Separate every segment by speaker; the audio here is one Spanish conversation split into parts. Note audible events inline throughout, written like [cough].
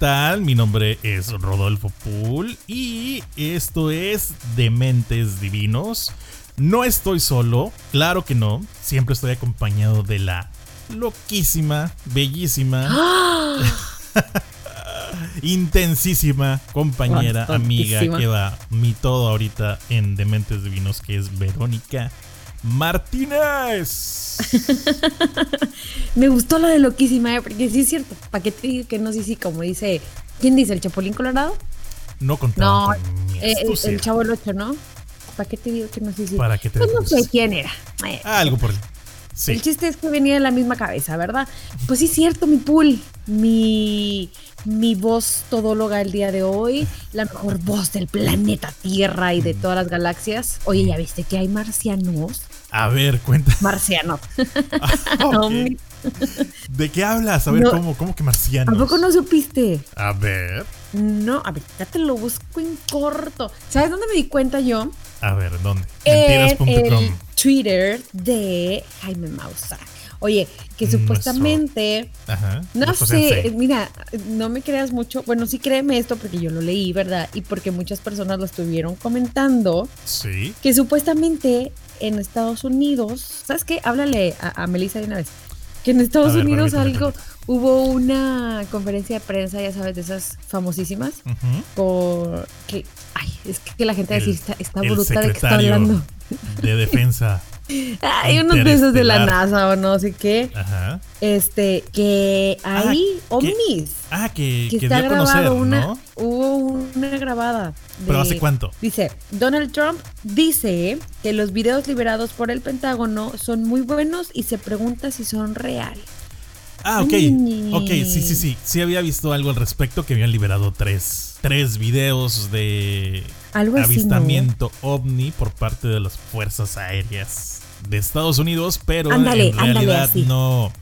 Speaker 1: tal? Mi nombre es Rodolfo Pool y esto es Dementes Divinos. No estoy solo, claro que no. Siempre estoy acompañado de la loquísima, bellísima, [gasps] intensísima compañera, amiga que va mi todo ahorita en Dementes Divinos, que es Verónica Martínez. [laughs]
Speaker 2: Me gustó lo de loquísima, ¿eh? porque sí es cierto. ¿Para qué te digo que no? Sí, sí, como dice. ¿Quién dice? ¿El Chapulín Colorado?
Speaker 1: No contaba.
Speaker 2: No, eh, el, Chavo el 8, ¿no? ¿Para qué te digo que no sé si?
Speaker 1: ¿Para qué te
Speaker 2: Pues no sé quién era.
Speaker 1: Eh, algo por el. Sí.
Speaker 2: El chiste es que venía de la misma cabeza, ¿verdad? Pues sí, es cierto, mi pool. Mi, mi voz todóloga el día de hoy. La mejor voz del planeta Tierra y de todas las galaxias. Oye, ¿ya viste que hay marcianos?
Speaker 1: A ver, cuenta.
Speaker 2: Marciano. [laughs]
Speaker 1: Ah, ¿De qué hablas? A ver, ¿cómo, ¿cómo que marciano?
Speaker 2: ¿A poco no supiste?
Speaker 1: A ver.
Speaker 2: No, a ver, ya te lo busco en corto. ¿Sabes dónde me di cuenta yo?
Speaker 1: A ver, ¿dónde?
Speaker 2: Mentiras.com. El Twitter de Jaime Mausa. Oye, que supuestamente. Ajá, no sé, mira, no me creas mucho. Bueno, sí créeme esto porque yo lo leí, ¿verdad? Y porque muchas personas lo estuvieron comentando.
Speaker 1: Sí.
Speaker 2: Que supuestamente en Estados Unidos. ¿Sabes qué? Háblale a, Melissa de una vez. Que en Estados Unidos algo. Hubo una conferencia de prensa, ya sabes, de esas famosísimas. Por que. Ay, es que la gente decir está, está bruta de que está hablando.
Speaker 1: De defensa [laughs]
Speaker 2: hay unos de esos de la NASA o no sé qué. Ajá. Este, que hay ah, ovnis.
Speaker 1: ah, que, que, está grabado
Speaker 2: una, Hubo una grabada.
Speaker 1: ¿Pero hace cuánto?
Speaker 2: Dice, Donald Trump dice que los videos liberados por el Pentágono son muy buenos y se pregunta si son reales.
Speaker 1: Ah, ok. Ok, sí, sí, sí. Sí había visto algo al respecto que habían liberado tres, tres videos de avistamiento ovni por parte de las fuerzas aéreas de Estados Unidos, pero en realidad no,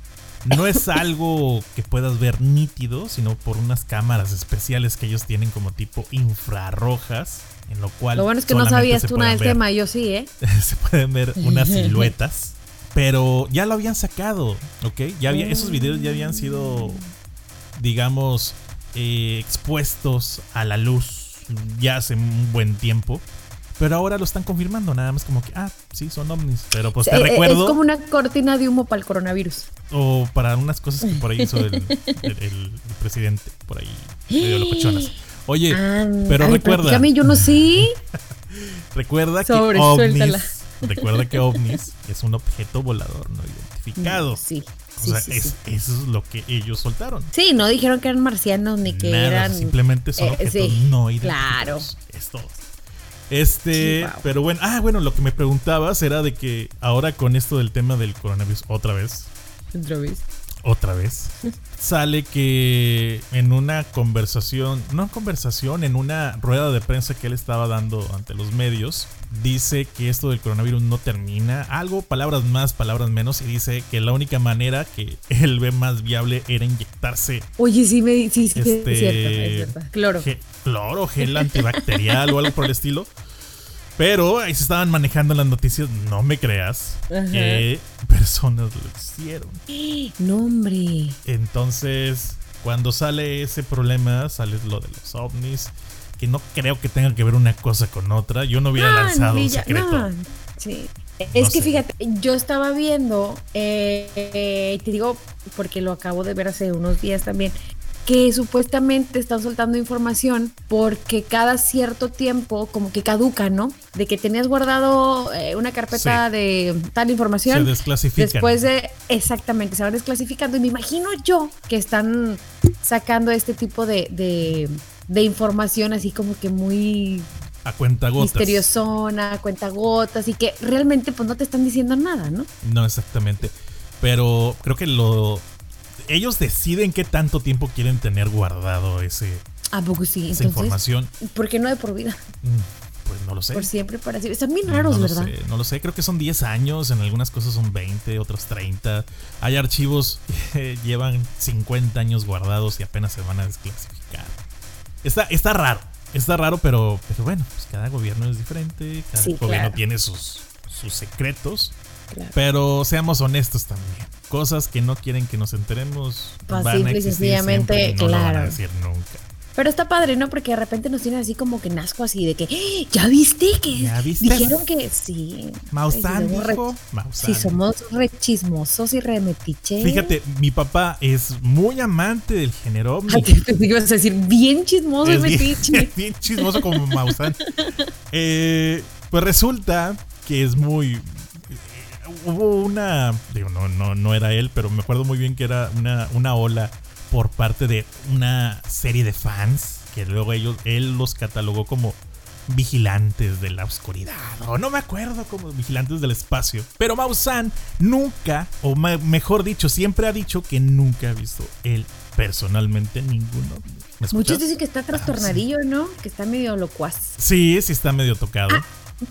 Speaker 1: no es algo que puedas ver nítido, sino por unas cámaras especiales que ellos tienen como tipo infrarrojas, en lo cual...
Speaker 2: Lo bueno es que no sabías tú nada del tema, yo sí, ¿eh? [laughs]
Speaker 1: se pueden ver unas [laughs] siluetas, pero ya lo habían sacado, ¿ok? Ya había, esos videos ya habían sido, digamos, eh, expuestos a la luz ya hace un buen tiempo. Pero ahora lo están confirmando, nada más como que, ah, sí, son ovnis. Pero pues te eh, recuerdo.
Speaker 2: Es como una cortina de humo para el coronavirus.
Speaker 1: O para unas cosas que por ahí hizo el, presidente, por ahí, medio locochonas. Oye, pero recuerda.
Speaker 2: yo no sé. [laughs]
Speaker 1: recuerda que ovnis. Recuerda que ovnis es un objeto volador no identificado.
Speaker 2: Sí.
Speaker 1: O sea, eso es lo que ellos soltaron.
Speaker 2: Sí, no dijeron que eran marcianos ni que eran.
Speaker 1: Simplemente son eh, objetos no identificados. Claro. Es todo. Este, pero bueno, ah, bueno, lo que me preguntabas era de que ahora con esto del tema del coronavirus, otra vez.
Speaker 2: Otra vez.
Speaker 1: Otra vez. sale que en una conversación, no conversación, en una rueda de prensa que él estaba dando ante los medios, dice que esto del coronavirus no termina. Algo, palabras más, palabras menos, y dice que la única manera que él ve más viable era inyectarse.
Speaker 2: Oye, sí, me, sí, sí, este, es cierto, es cierto. Cloro.
Speaker 1: cloro, gel antibacterial o algo por el estilo. Pero ahí se estaban manejando las noticias, no me creas, que [laughs] personas lo hicieron. [gasps]
Speaker 2: No, hombre.
Speaker 1: Entonces, cuando sale ese problema, sale lo de los ovnis, que no creo que tenga que ver una cosa con otra. Yo no hubiera lanzado un secreto.
Speaker 2: sí. Es que fíjate, yo estaba viendo, eh, te digo porque lo acabo de ver hace unos días también, que supuestamente están soltando información porque cada cierto tiempo como que caduca, ¿no? De que tenías guardado eh, una carpeta de tal información.
Speaker 1: Se desclasifican.
Speaker 2: Después de, exactamente, se van desclasificando y me imagino yo que están sacando este tipo de, de, información así como que muy
Speaker 1: a cuenta gotas.
Speaker 2: Misteriosona, a cuenta gotas y que realmente pues no te están diciendo nada, ¿no?
Speaker 1: No, exactamente. Pero creo que lo ellos deciden qué tanto tiempo quieren tener guardado ese.
Speaker 2: ¿A poco sí?
Speaker 1: Esa información.
Speaker 2: ¿Por qué no de por vida?
Speaker 1: Mm, pues no lo sé.
Speaker 2: Por siempre, para siempre. Están bien raros,
Speaker 1: no
Speaker 2: ¿verdad?
Speaker 1: no lo sé, creo que son 10 años, en algunas cosas son 20, otros 30. Hay archivos que [laughs] llevan 50 años guardados y apenas se van a desclasificar. Está, está raro, está raro, pero, pero bueno, pues cada gobierno es diferente, cada gobierno tiene sus, sus secretos. Pero seamos honestos también cosas que no quieren que nos enteremos
Speaker 2: pues van a existir siempre no claro. lo van
Speaker 1: a decir nunca.
Speaker 2: Pero está padre, ¿no? Porque de repente nos tiene así como que nazco así de que, ¡Ah! ¿ya viste? Que ¿Ya viste? dijeron que sí.
Speaker 1: Mausan dijo.
Speaker 2: Sí, somos re chismosos y remetiches.
Speaker 1: Fíjate, mi papá es muy amante del género.
Speaker 2: Ay, [laughs] te ibas a decir, bien chismoso y metiche. [laughs]
Speaker 1: Bien, chismoso como Mausan. [laughs] eh, pues resulta que es muy hubo una, digo, no, no, no era él, pero me acuerdo muy bien que era una, una ola por parte de una serie de fans que luego ellos, él los catalogó como vigilantes de la oscuridad, o no me acuerdo como vigilantes del espacio. Pero Mausan nunca, o mejor dicho, siempre ha dicho que nunca ha visto él personalmente ninguno.
Speaker 2: Muchos dicen que está trastornadillo, ¿no? Que está medio locuaz.
Speaker 1: Sí, sí está medio tocado. Ah,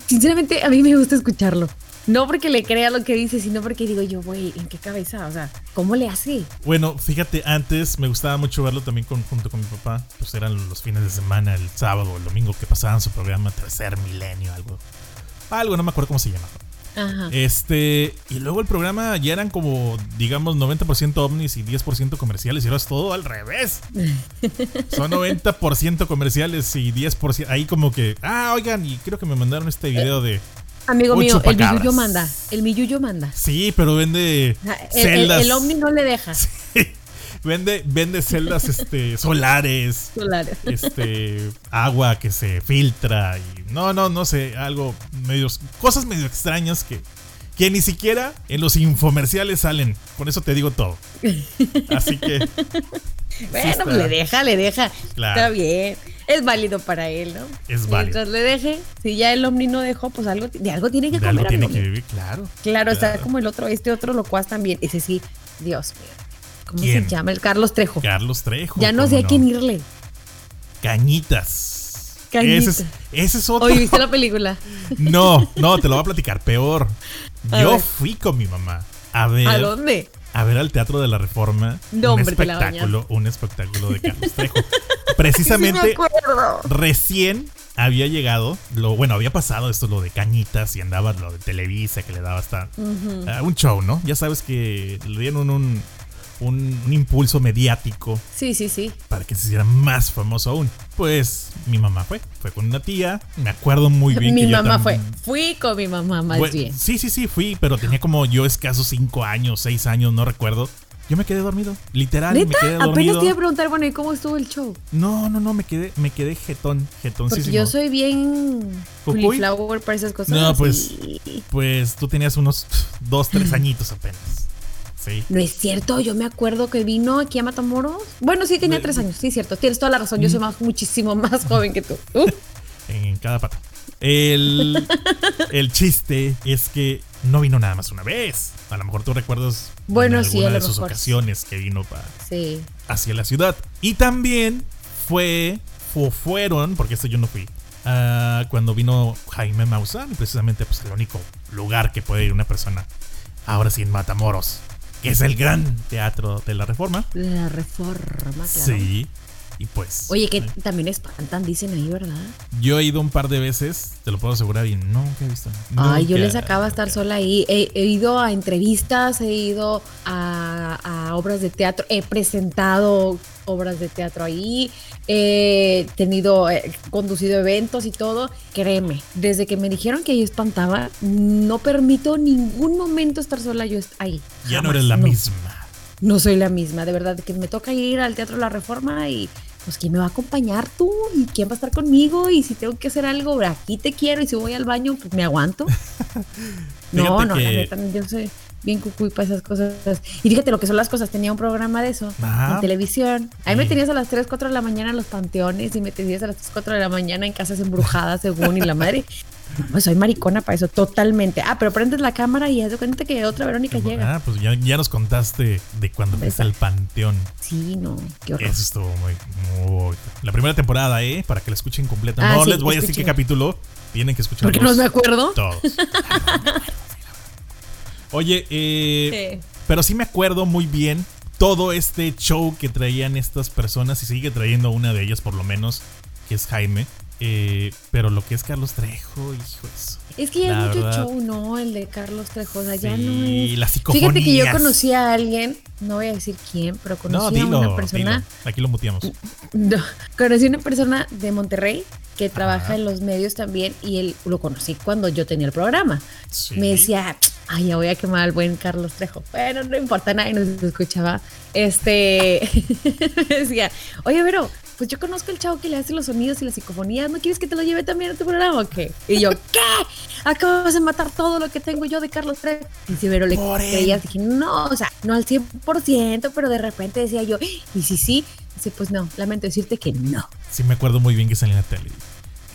Speaker 2: sinceramente, a mí me gusta escucharlo. No porque le crea lo que dice, sino porque digo yo, güey, ¿en qué cabeza? O sea, ¿cómo le hace?
Speaker 1: Bueno, fíjate, antes me gustaba mucho verlo también junto con mi papá. Pues eran los fines de semana, el sábado o el domingo que pasaban su programa Tercer Milenio, algo. Algo, no me acuerdo cómo se llamaba. Ajá. Este, y luego el programa ya eran como, digamos, 90% ovnis y 10% comerciales, y ahora es todo al revés. [laughs] Son 90% comerciales y 10%. Ahí como que, ah, oigan, y creo que me mandaron este video de
Speaker 2: Amigo mío, el Miyuyo manda. El Miyuyo manda.
Speaker 1: Sí, pero vende
Speaker 2: ah, celdas. El, Omni no le deja. [laughs]
Speaker 1: Vende, vende celdas este, [laughs] solares.
Speaker 2: Solares.
Speaker 1: Este, agua que se filtra. Y no, no, no sé. Algo medio. Cosas medio extrañas que, que ni siquiera en los infomerciales salen. Con eso te digo todo. [laughs] Así que.
Speaker 2: Bueno, pues le deja, le deja. Está bien es válido para él, ¿no?
Speaker 1: Es válido.
Speaker 2: Mientras le deje, si ya el Omni no dejó, pues algo, de algo tiene que
Speaker 1: de
Speaker 2: comer.
Speaker 1: Algo tiene que vivir, claro,
Speaker 2: claro. está como el otro, este otro locuaz también. Ese sí, Dios mío. ¿Cómo se llama? El Carlos Trejo.
Speaker 1: Carlos Trejo.
Speaker 2: Ya no sé a quién irle.
Speaker 1: Cañitas. Cañitas. Ese es, otro.
Speaker 2: Oye, ¿viste la película?
Speaker 1: No, no, te lo voy a platicar peor. Yo fui con mi mamá a ver.
Speaker 2: ¿A dónde?
Speaker 1: A ver al Teatro de la Reforma un espectáculo, un espectáculo de [laughs] Carlos Trejo. Precisamente recién había llegado, lo bueno, había pasado esto lo de Cañitas y andaba lo de Televisa que le daba hasta un show, ¿no? Ya sabes que le dieron un, un, impulso mediático.
Speaker 2: Sí, sí, sí.
Speaker 1: Para que se hiciera más famoso aún. Pues mi mamá fue, fue con una tía. Me acuerdo muy bien.
Speaker 2: mi mamá fue. Fui con mi mamá más bien.
Speaker 1: Sí, sí, sí, fui, pero tenía como yo escasos cinco años, seis años, no recuerdo. Yo me quedé dormido, literal, me quedé dormido.
Speaker 2: Apenas te iba a preguntar, bueno, ¿y cómo estuvo el show?
Speaker 1: No, no, no, me quedé, me quedé jetón, jetón.
Speaker 2: Porque yo soy bien flower para esas cosas.
Speaker 1: No, pues, pues tú tenías unos dos, tres [clears throat] añitos apenas.
Speaker 2: No es cierto, yo me acuerdo que vino aquí a Matamoros. Bueno, sí, tenía tres años, sí, es cierto. Tienes toda la razón, yo soy más, muchísimo más joven que tú. [laughs]
Speaker 1: en cada pata. El, el chiste es que no vino nada más una vez. A lo mejor tú recuerdas
Speaker 2: bueno, sí,
Speaker 1: de sus ocasiones que vino para hacia la ciudad. Y también fue, o fueron, porque esto yo no fui, uh, cuando vino Jaime Maussan, precisamente pues el único lugar que puede ir una persona ahora sí en Matamoros que es el gran teatro de la Reforma.
Speaker 2: La Reforma, claro.
Speaker 1: Sí. Y pues.
Speaker 2: Oye, que también espantan, dicen ahí, ¿verdad?
Speaker 1: Yo he ido un par de veces, te lo puedo asegurar, y nunca he visto.
Speaker 2: Ay, yo les acaba estar sola ahí. He, ido a entrevistas, he ido a, a obras de teatro, he presentado obras de teatro ahí, he tenido, he conducido eventos y todo. Créeme, desde que me dijeron que yo espantaba, no permito ningún momento estar sola yo ahí.
Speaker 1: Ya no eres la misma.
Speaker 2: No soy la misma, de verdad, que me toca ir al Teatro La Reforma y pues quién me va a acompañar tú y quién va a estar conmigo y si tengo que hacer algo, aquí te quiero y si voy al baño, pues me aguanto. [laughs] no, no, yo sé bien cucuy para esas cosas. Y fíjate lo que son las cosas. Tenía un programa de eso en televisión. Ahí me tenías a las 3, 4 de la mañana en los panteones y me tenías a las 3, 4 de la mañana en casas embrujadas, según y la madre. [laughs] Pues soy maricona para eso, totalmente. Ah, pero prendes la cámara y haz de cuenta que otra Verónica llega.
Speaker 1: Ah, pues ya, ya nos contaste de cuando fuiste al panteón.
Speaker 2: Sí, no, qué horror.
Speaker 1: Eso estuvo muy, muy. La primera temporada, ¿eh? Para que la escuchen completa. Ah, no les voy a decir qué capítulo. Tienen que escucharlo.
Speaker 2: Porque no me acuerdo.
Speaker 1: Todos. [laughs] Oye, eh, pero sí me acuerdo muy bien todo este show que traían estas personas y sigue trayendo una de ellas por lo menos, que es Jaime. Eh, pero lo que es Carlos Trejo, hijo eso.
Speaker 2: Es que ya es mucho show, ¿no? El de Carlos Trejo. O sea, ya no
Speaker 1: es. las
Speaker 2: Fíjate que yo conocí a alguien, no voy a decir quién, pero conocí a una persona.
Speaker 1: Aquí lo muteamos. [laughs]
Speaker 2: No, conocí a una persona de Monterrey que trabaja en los medios también y él lo conocí cuando yo tenía el programa. Me decía, ay, ya voy a quemar al buen Carlos Trejo. Bueno, no importa, nadie nos escuchaba. Este, [laughs] decía, oye, pero pues yo conozco el chavo que le hace los sonidos y las psicofonías, ¿no quieres que te lo lleve también a tu programa o qué? Y yo, [laughs] ¿qué? Acabas de matar todo lo que tengo yo de Carlos Trejo. Y si pero le creía, dije, no, o sea, no al 100%, pero de repente decía yo, y si sí, dice, pues no, lamento decirte que no.
Speaker 1: Sí, me acuerdo muy bien que salía en la tele.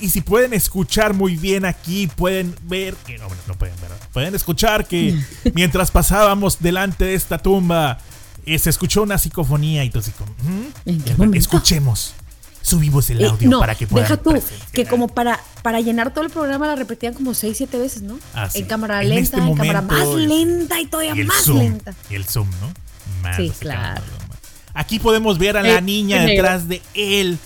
Speaker 1: Y si pueden escuchar muy bien aquí, pueden ver que no, no pueden ver. Pueden escuchar que [laughs] mientras pasábamos delante de esta tumba, eh, se escuchó una psicofonía y todo así como, escuchemos. Subimos el eh, audio para que puedan
Speaker 2: Deja tú, que como para, para llenar todo el programa la repetían como 6, 7 veces, ¿no? Ah, en cámara lenta, este en cámara más lenta y todavía más lenta.
Speaker 1: Y el zoom, ¿no? sí, claro. Aquí podemos ver a la eh, niña detrás de él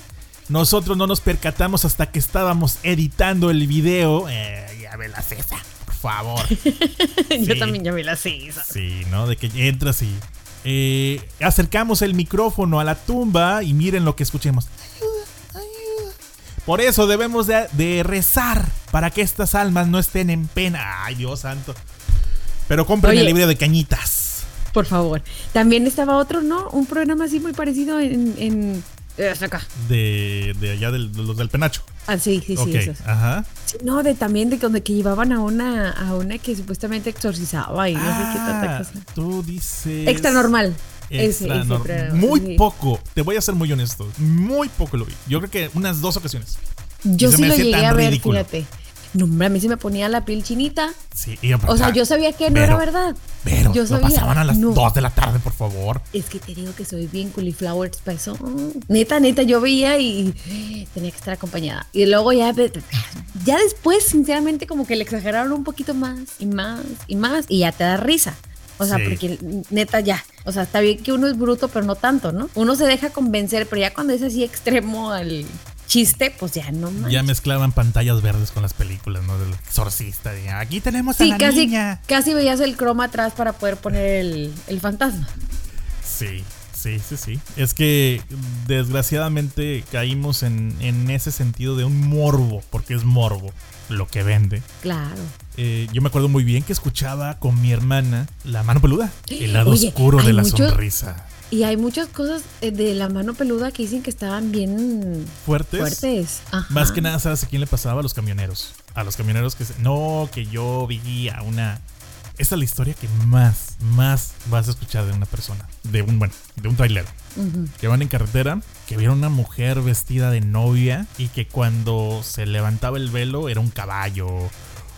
Speaker 1: nosotros no nos percatamos hasta que estábamos editando el video. Eh, ya ve la cesa, por favor. [laughs]
Speaker 2: Yo también ya ve la cesa.
Speaker 1: Sí, ¿no? De que entras y eh, acercamos el micrófono a la tumba y miren lo que escuchemos. Ayuda, ayuda. Por eso debemos de, rezar para que estas almas no estén en pena. Ay, Dios santo. Pero compren el libro de cañitas.
Speaker 2: Por favor. También estaba otro, ¿no? Un programa así muy parecido en acá.
Speaker 1: De, de allá del, de los del penacho.
Speaker 2: Ah, sí, sí, sí.
Speaker 1: Ajá.
Speaker 2: no, de también de donde que llevaban a una, a una que supuestamente exorcizaba y no sé qué tanta ah, cosa.
Speaker 1: Tú dices.
Speaker 2: Extra normal.
Speaker 1: Extra normal. Muy poco, te voy a ser muy honesto. Muy poco lo vi. Yo creo que unas dos ocasiones.
Speaker 2: Yo sí lo llegué a ver, fíjate. No, a mí se me ponía la piel chinita.
Speaker 1: Sí,
Speaker 2: O sea, yo sabía que no era verdad.
Speaker 1: Pero yo sabía. pasaban a las 2 de la tarde, por favor.
Speaker 2: Es que te digo que soy bien cauliflowers para eso. Neta, neta, yo veía y tenía que estar acompañada. Y luego ya, ya después, sinceramente, como que le exageraron un poquito más y más y más y ya te da risa. O sea, porque neta ya. O sea, está bien que uno es bruto, pero no tanto, ¿no? Uno se deja convencer, pero ya cuando es así extremo al chiste, pues ya no más.
Speaker 1: Ya mezclaban pantallas verdes con las películas, ¿no? Del exorcista. aquí tenemos a la
Speaker 2: casi,
Speaker 1: niña.
Speaker 2: Casi veías el croma atrás para poder poner el, el fantasma.
Speaker 1: Sí, sí, sí, sí. Es que desgraciadamente caímos en, en ese sentido de un morbo, porque es morbo lo que vende.
Speaker 2: Claro.
Speaker 1: Eh, yo me acuerdo muy bien que escuchaba con mi hermana La mano peluda, el lado [gasps] oscuro de la sonrisa.
Speaker 2: Y hay muchas cosas eh, de la mano peluda que dicen que estaban bien
Speaker 1: fuertes.
Speaker 2: Fuertes.
Speaker 1: Más que nada, ¿sabes a quién le pasaba? A los camioneros. A los camioneros que no, que yo vi a una. Esta es la historia que más, más vas a escuchar de una persona. De un, bueno, de un trailer. Que van en carretera, que vieron una mujer vestida de novia y que cuando se levantaba el velo era un caballo.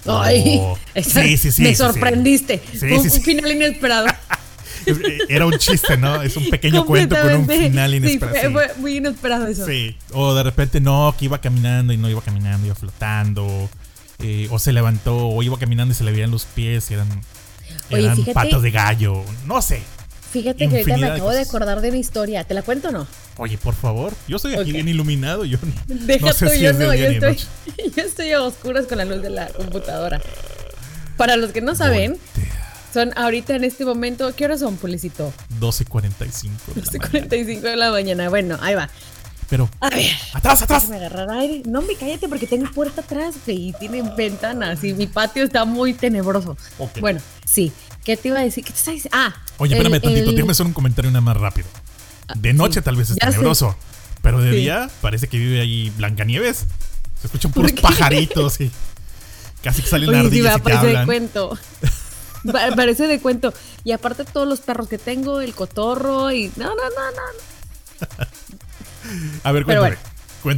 Speaker 2: Ay, [laughs] sí, sí, sí, me sorprendiste. un final inesperado. [laughs] [laughs]
Speaker 1: Era un chiste, ¿no? Es un pequeño cuento con un final inesperado.
Speaker 2: Sí, fue, muy inesperado eso.
Speaker 1: Sí. O de repente no, que iba caminando y no iba caminando, iba flotando. Eh, o se levantó, o iba caminando y se le veían los pies y eran, eran patas de gallo. No sé.
Speaker 2: Fíjate que ahorita me acabo de, acordar de mi historia. ¿Te la cuento o no?
Speaker 1: Oye, por favor. Yo estoy aquí bien iluminado. Yo no sé si yo no.
Speaker 2: Yo estoy, [laughs] yo estoy a oscuras con la luz de la computadora. Para los que no saben, son ahorita en este momento, ¿qué horas son, Pulicito?
Speaker 1: 12.45.
Speaker 2: 12.45 de la mañana. Bueno, ahí va.
Speaker 1: Pero.
Speaker 2: A ver.
Speaker 1: ¡Atrás, atrás!
Speaker 2: Me agarrar aire. No, me cállate porque tengo puerta atrás y tiene ventanas y mi patio está muy tenebroso. Bueno, sí. ¿Qué te iba a decir? ¿Qué te está diciendo? Ah.
Speaker 1: Oye, espérame tantito. Déjame hacer un comentario nada más rápido. Ah, de noche tal vez es tenebroso. Pero de día parece que vive ahí Blancanieves. Se escuchan puros pajaritos y casi que salen Oye, ardillas sí, y te hablan.
Speaker 2: cuento. [laughs] [laughs] Parece de cuento. Y aparte todos los perros que tengo, el cotorro y... No, no, no, no. [laughs]
Speaker 1: A ver, cuéntame.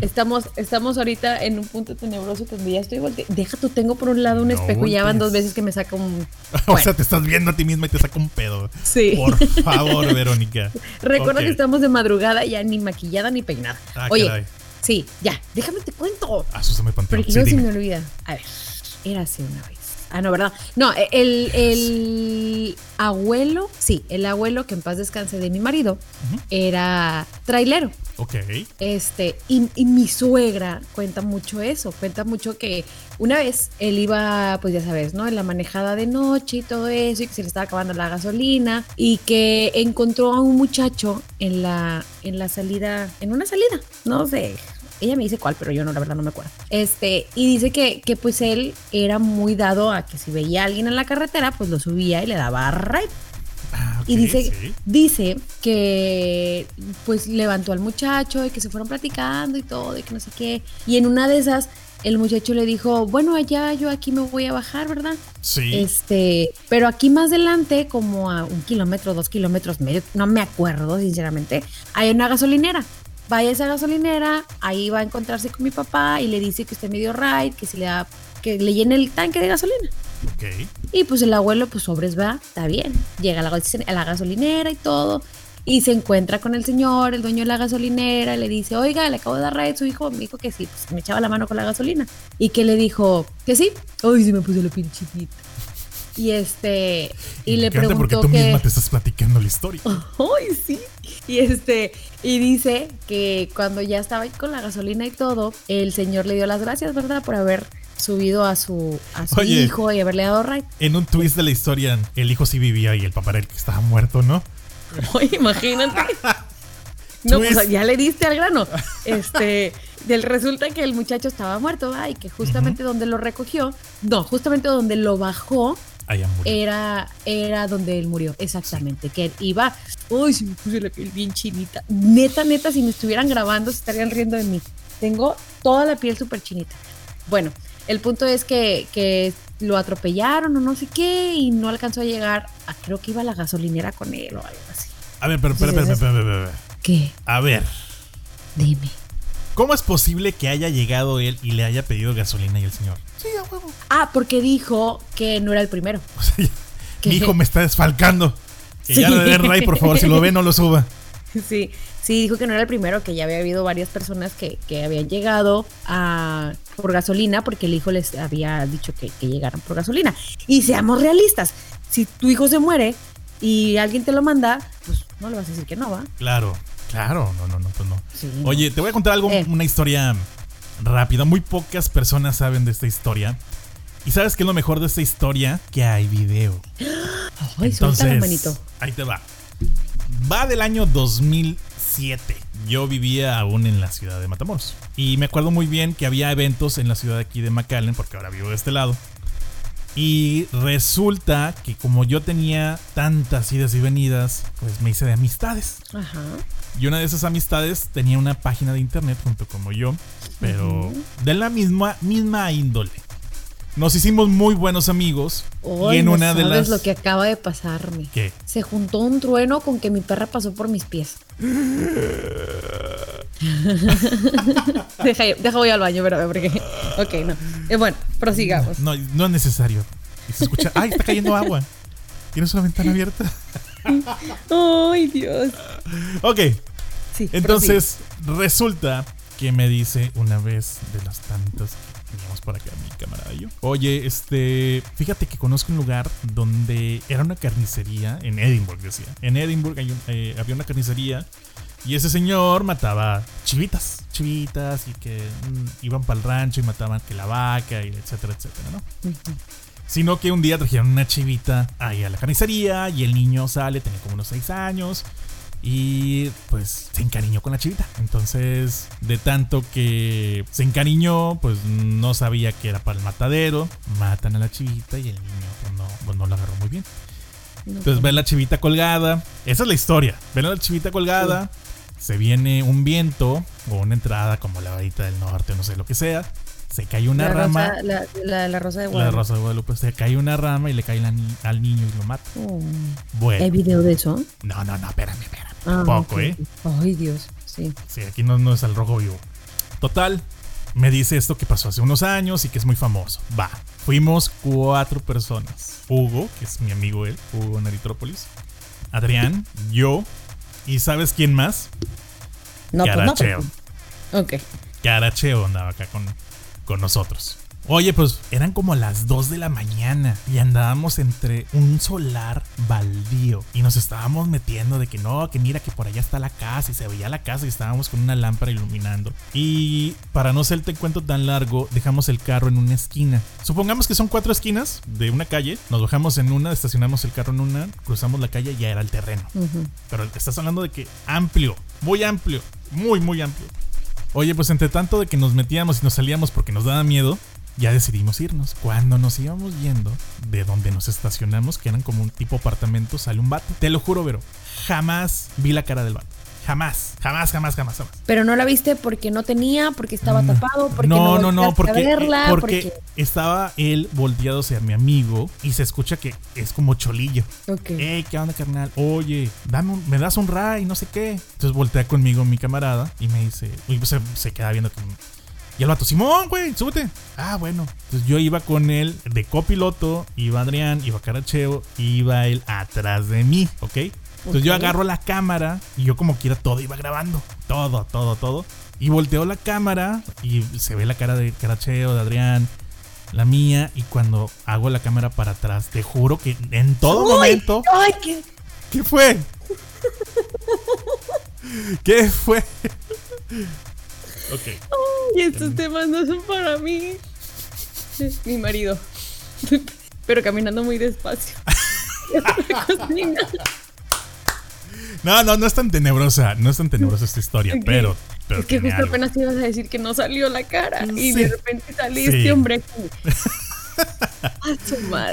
Speaker 2: Estamos, estamos ahorita en un punto tenebroso donde ya estoy Deja tú, tengo por un lado un espejo y ya van dos veces que me saca un. [laughs]
Speaker 1: o sea, te estás viendo a ti misma y te saca un pedo.
Speaker 2: Sí.
Speaker 1: Por favor, Verónica.
Speaker 2: Recuerda que estamos de madrugada, ya ni maquillada ni peinada. Ah, Oye, sí, ya, déjame te cuento.
Speaker 1: Asústame,
Speaker 2: Porque no se me olvida. A ver, era así una vez Ah, no, ¿verdad? No, e, el, el abuelo, sí, el abuelo que en paz descanse de mi marido, era trailero.
Speaker 1: Ok.
Speaker 2: Este, y, mi suegra cuenta mucho eso, cuenta mucho que una vez él iba, pues ya sabes, ¿no? En la manejada de noche y todo eso, y que se le estaba acabando la gasolina, y que encontró a un muchacho en la, en la salida, en una salida, no sé, ella me dice cuál, pero yo no, la verdad no me acuerdo. Este, y dice que, que pues él era muy dado a que si veía a alguien en la carretera, pues lo subía y le daba ride. Ah, y dice, dice que pues levantó al muchacho y que se fueron platicando y todo, y que no sé qué. Y en una de esas, el muchacho le dijo, bueno, allá yo aquí me voy a bajar, ¿verdad?
Speaker 1: Sí.
Speaker 2: Este, pero aquí más adelante, como a un kilómetro, dos kilómetros, medio, no me acuerdo, sinceramente, hay una gasolinera vaya a esa gasolinera, ahí va a encontrarse con mi papá y le dice que usted me dio ride, que se le da, que le llene el tanque de gasolina.
Speaker 1: Ok.
Speaker 2: Y pues el abuelo, pues sobres va, está bien. Llega a la, a la gasolinera y todo. Y se encuentra con el señor, el dueño de la gasolinera, le dice, oiga, le acabo de dar ride, su hijo me dijo que sí, pues me echaba la mano con la gasolina. Y que le dijo, que sí. Ay, se me puso la pinchita. Y este, y, le preguntó
Speaker 1: porque tú misma te estás platicando la historia. [laughs]
Speaker 2: Ay, sí. Y este, y dice que cuando ya estaba ahí con la gasolina y todo, el señor le dio las gracias, ¿verdad? Por haber subido a su, a su hijo y haberle dado ride.
Speaker 1: En un twist de la historia, el hijo sí vivía y el papá era el que estaba muerto, ¿no? [laughs]
Speaker 2: Oye, imagínate. [laughs] no, pues ya le diste al grano. Este, del resulta que el muchacho estaba muerto, ¿verdad? y que justamente donde lo recogió, no, justamente donde lo bajó, era, era donde él murió, exactamente. Que iba, uy, se me puse la piel bien chinita. Neta, neta, si me estuvieran grabando, se estarían riendo de mí. Tengo toda la piel súper chinita. Bueno, el punto es que, que lo atropellaron o no sé qué y no alcanzó a llegar. A, creo que iba a la gasolinera con él o algo así.
Speaker 1: A ver, pero, pero, pero, pero,
Speaker 2: ¿Qué?
Speaker 1: A ver.
Speaker 2: Dime.
Speaker 1: ¿Cómo es posible que haya llegado él y le haya pedido gasolina y el señor?
Speaker 2: Sí, a huevo. Ah, porque dijo que no era el primero. [laughs]
Speaker 1: O sea, mi hijo me está desfalcando. Que ya le den ray, por favor, si lo ve, no lo suba. [laughs]
Speaker 2: Sí, sí, dijo que no era el primero, que ya había habido varias personas que, que habían llegado a, por gasolina porque el hijo les había dicho que, que llegaran por gasolina. Y seamos realistas, si tu hijo se muere y alguien te lo manda, pues no le vas a decir que no, ¿va?
Speaker 1: Claro. Claro, no, no, no, pues no. Oye, te voy a contar algo, eh. una historia rápida. Muy pocas personas saben de esta historia. ¿Y sabes qué es lo mejor de esta historia? Que hay video.
Speaker 2: Ay, Entonces, manito.
Speaker 1: ahí te va. Va del año 2007. Yo vivía aún en la ciudad de Matamoros. Y me acuerdo muy bien que había eventos en la ciudad de aquí de McAllen, porque ahora vivo de este lado. Y resulta que como yo tenía tantas idas y venidas, pues me hice de amistades.
Speaker 2: Ajá.
Speaker 1: Y una de esas amistades tenía una página de internet junto como yo, pero de la misma, misma índole. Nos hicimos muy buenos amigos.
Speaker 2: y en una de las. lo que acaba de pasarme.
Speaker 1: ¿Qué?
Speaker 2: Se juntó un trueno con que mi perra pasó por mis pies. [laughs] deja, deja, voy al baño, pero porque. Ok, no. Eh, bueno, prosigamos.
Speaker 1: No, no es necesario. se escucha. ¡Ay, está cayendo agua! ¿Tienes una ventana abierta? [laughs]
Speaker 2: ¡Ay, Dios!
Speaker 1: Ok. Entonces, resulta que me dice una vez de las tantas que teníamos por acá, mi camarada y yo. Oye, este, fíjate que conozco un lugar donde era una carnicería, en Edinburgh decía. En Edinburgh eh, había una carnicería y ese señor mataba chivitas, chivitas y que mm, iban para el rancho y mataban que la vaca y etcétera, etcétera, ¿no? Sino que un día trajeron una chivita ahí a la carnicería y el niño sale, tenía como unos 6 años y pues se encariñó con la chivita. Entonces, de tanto que se encariñó, pues no sabía que era para el matadero. Matan a la chivita y el niño pues no, pues no la agarró muy bien. Entonces ven la chivita colgada. Esa es la historia. Ven a la chivita colgada. Se viene un viento o una entrada como la varita del norte, no sé lo que sea se cae una rama.
Speaker 2: la, la, rosa de
Speaker 1: Guadalupe. La rosa de Guadalupe. Se cae una rama y le cae al niño y lo mata.
Speaker 2: Oh. Bueno. ¿Hay video de eso?
Speaker 1: No, no, no, espérame, espérame. Ah, poco, ¿eh?
Speaker 2: Ay, Dios. Sí.
Speaker 1: Sí, aquí no, no es el rojo vivo. Total, me dice esto que pasó hace unos años y que es muy famoso. Va, fuimos cuatro personas. Hugo, que es mi amigo él, Hugo en Eritrópolis. Adrián, yo. ¿Y sabes quién más?
Speaker 2: No, Caracheo. Pues no, Ok.
Speaker 1: Caracheo andaba acá con, con nosotros. Oye, pues eran como las 2 de la mañana y andábamos entre un solar baldío y nos estábamos metiendo de que no, que mira que por allá está la casa y se veía la casa y estábamos con una lámpara iluminando. Y para no ser el cuento tan largo, dejamos el carro en una esquina. Supongamos que son cuatro esquinas de una calle, nos bajamos en una, estacionamos el carro en una, cruzamos la calle y ya era el terreno. Pero estás hablando de que amplio, muy amplio, muy, muy amplio. Oye, pues entre tanto de que nos metíamos y nos salíamos porque nos daba miedo, ya decidimos irnos. Cuando nos íbamos yendo de donde nos estacionamos, que eran como un tipo apartamento, sale un vato. Te lo juro, Vero, jamás vi la cara del vato. Jamás, jamás, jamás, jamás, jamás.
Speaker 2: Pero no la viste porque no tenía, porque estaba tapado, porque no, no, no,
Speaker 1: porque, porque, estaba él volteado hacia mi amigo y se escucha que es como cholillo. Ok. Ey, ¿qué onda, carnal? Oye, dame me das un ray, no sé qué. Entonces voltea conmigo mi camarada y me dice, y pues se, se queda viendo que y el vato, Simón, güey, súbete. Ah, bueno. Entonces yo iba con él de copiloto, iba Adrián, iba Caracheo, iba él atrás de mí, ¿ok? Entonces yo agarro la cámara y yo como quiera todo iba grabando. Todo, todo, todo. Y volteo la cámara y se ve la cara de Caracheo, de Adrián, la mía. Y cuando hago la cámara para atrás, te juro que en todo momento... Ay, ¿qué? ¿Qué fue? ¿Qué fue?
Speaker 2: Ok. Ay, estos temas no son para mí. Mi marido. Pero caminando muy despacio. [laughs] [laughs]
Speaker 1: No, no, no es tan tenebrosa. No es tan tenebrosa esta historia, [laughs] pero,
Speaker 2: Es que justo apenas ibas a decir que no salió la cara. Y de repente saliste, hombre. [laughs]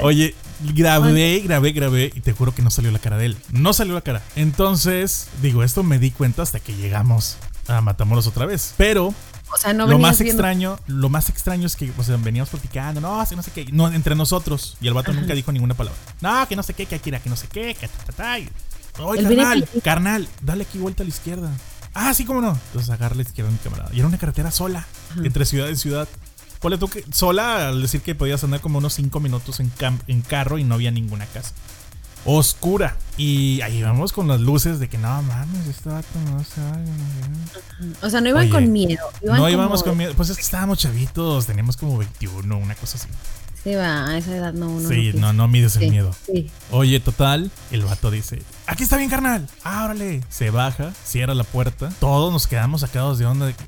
Speaker 1: Oye, grabé, grabé, grabé y te juro que no salió la cara de él. No salió la cara. Entonces, digo, esto me di cuenta hasta que llegamos a Matamoros otra vez. Pero lo más extraño, lo más extraño es que veníamos platicando, no, no sé qué, no, entre nosotros. Y el vato nunca dijo ninguna palabra. No, que no sé qué, que Akira, que no sé qué, que ta, ta, ta. Oye, carnal, carnal, dale aquí vuelta a la izquierda. Ah, sí, cómo no. Entonces agarra la izquierda mi camarada. Y era una carretera sola, entre ciudad y ciudad. Ponle tú que sola al decir que podías andar como unos 5 minutos en, en carro y no había ninguna casa oscura. Y ahí vamos con las luces de que no mames, este vato no se
Speaker 2: O sea, no iban con miedo.
Speaker 1: no íbamos con miedo. Pues es que estábamos chavitos, teníamos como 21, una cosa así.
Speaker 2: Va, a esa edad no.
Speaker 1: sí, no, no mides el miedo. Oye, total, el vato dice: Aquí está bien, carnal. Ábrale. Se baja, cierra la puerta. Todos nos quedamos sacados de onda de que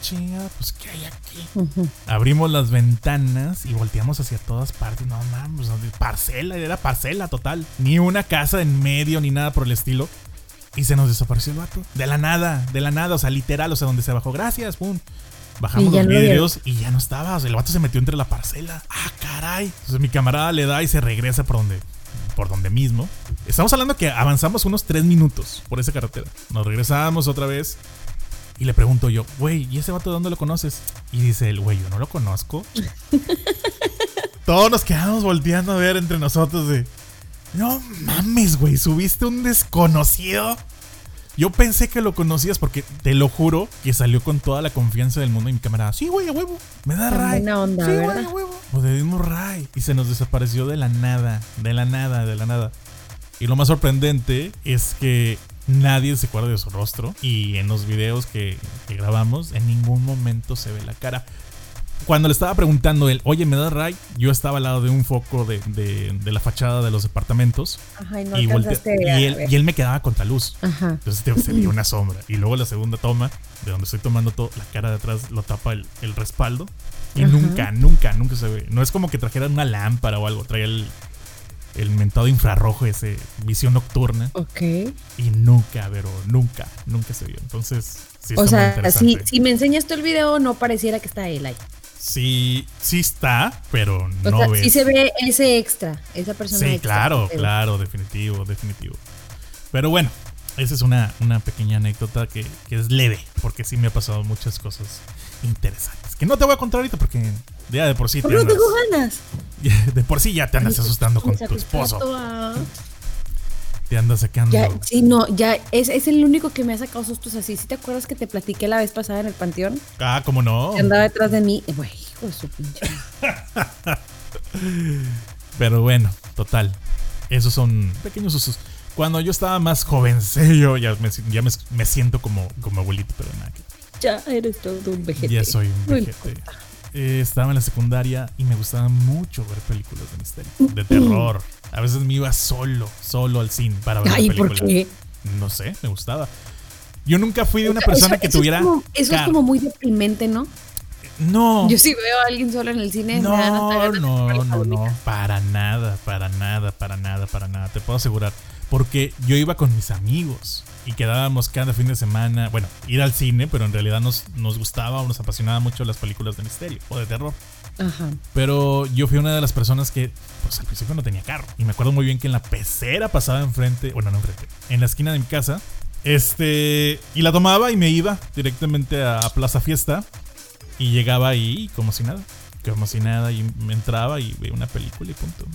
Speaker 1: chinga, pues ¿qué hay aquí? Abrimos las ventanas y volteamos hacia todas partes. No mames, parcela, era parcela total. Ni una casa en medio, ni nada por el estilo. Y se nos desapareció el vato. De la nada, de la nada, o sea, literal, o sea, donde se bajó. Gracias, pum. Bajamos los vidrios y ya no estaba. O sea, el vato se metió entre la parcela. Ah, caray. Entonces mi camarada le da y se regresa por donde por donde mismo. Estamos hablando que avanzamos unos 3 minutos por esa carretera. Nos regresamos otra vez y le pregunto yo, güey, ¿y ese vato de dónde lo conoces? Y dice el güey, yo no lo conozco. [laughs] Todos nos quedamos volteando a ver entre nosotros de, no mames, güey, subiste un desconocido. Yo pensé que lo conocías porque te lo juro que salió con toda la confianza del mundo y mi camarada, sí, güey, a huevo, me da ray.
Speaker 2: Onda,
Speaker 1: sí,
Speaker 2: güey,
Speaker 1: a huevo. Pues le dimos ray y se nos desapareció de la nada, de la nada, de la nada. Y lo más sorprendente es que nadie se acuerda de su rostro y en los videos que, grabamos en ningún momento se ve la cara. Cuando le estaba preguntando él, oye, ¿me da ray? Yo estaba al lado de un foco de, de, la fachada de los departamentos.
Speaker 2: Ajá, y, no
Speaker 1: y, él, y, él, me quedaba contra luz. Ajá. Entonces se veía [laughs] una sombra. Y luego la segunda toma, de donde estoy tomando todo, la cara de atrás lo tapa el, el respaldo. Y nunca, nunca, nunca se ve. No es como que trajeran una lámpara o algo. Traía el, el mentado infrarrojo, ese visión nocturna.
Speaker 2: Ok.
Speaker 1: Y nunca, pero nunca, nunca se vio. Entonces,
Speaker 2: sí O sea, si, si, me enseñas tú el video, no pareciera que está él ahí.
Speaker 1: Sí, sí está, pero no sea,
Speaker 2: Sí se ve ese extra, esa persona.
Speaker 1: Sí, claro, claro, definitivo, definitivo. Pero bueno, esa es una, una pequeña anécdota que, que es leve, porque sí me ha pasado muchas cosas interesantes. Que no te voy a contar ahorita porque ya de por sí
Speaker 2: te tengo ganas? [laughs]
Speaker 1: De por sí ya te andas asustando con tu esposo. Te andas sacando.
Speaker 2: Ya, sí, no, ya es, es, el único que me ha sacado sustos así. ¿Sí te acuerdas que te platiqué la vez pasada en el panteón?
Speaker 1: Ah, ¿cómo no?
Speaker 2: Que andaba detrás de mí. Güey, hijo de su pinche. [laughs]
Speaker 1: Pero bueno, total. Esos son pequeños sustos. Cuando yo estaba más jovencillo, ya me, ya me, siento como, como abuelito, pero nada.
Speaker 2: Ya eres todo un vejete.
Speaker 1: Ya soy un vejete. eh, estaba en la secundaria y me gustaba mucho ver películas de misterio, de terror. A veces me iba solo, solo al cine para ver
Speaker 2: Ay, ¿por qué?
Speaker 1: No sé, me gustaba. Yo nunca fui de una persona que tuviera.
Speaker 2: eso es como muy deprimente, ¿no?
Speaker 1: No.
Speaker 2: Yo sí veo a alguien solo en el cine.
Speaker 1: No, no, no, no. Para nada, para nada, para nada, para nada. Te puedo asegurar. Porque yo iba con mis amigos y quedábamos cada fin de semana. Bueno, ir al cine, pero en realidad nos, nos gustaba o nos apasionaba mucho las películas de misterio o de terror. Ajá. Pero yo fui una de las personas que, pues al principio no tenía carro. Y me acuerdo muy bien que en la pecera pasaba enfrente, bueno, no enfrente, en la esquina de mi casa. Este, y la tomaba y me iba directamente a Plaza Fiesta y llegaba ahí como si nada. Como si nada. Y me entraba y veía una película y punto.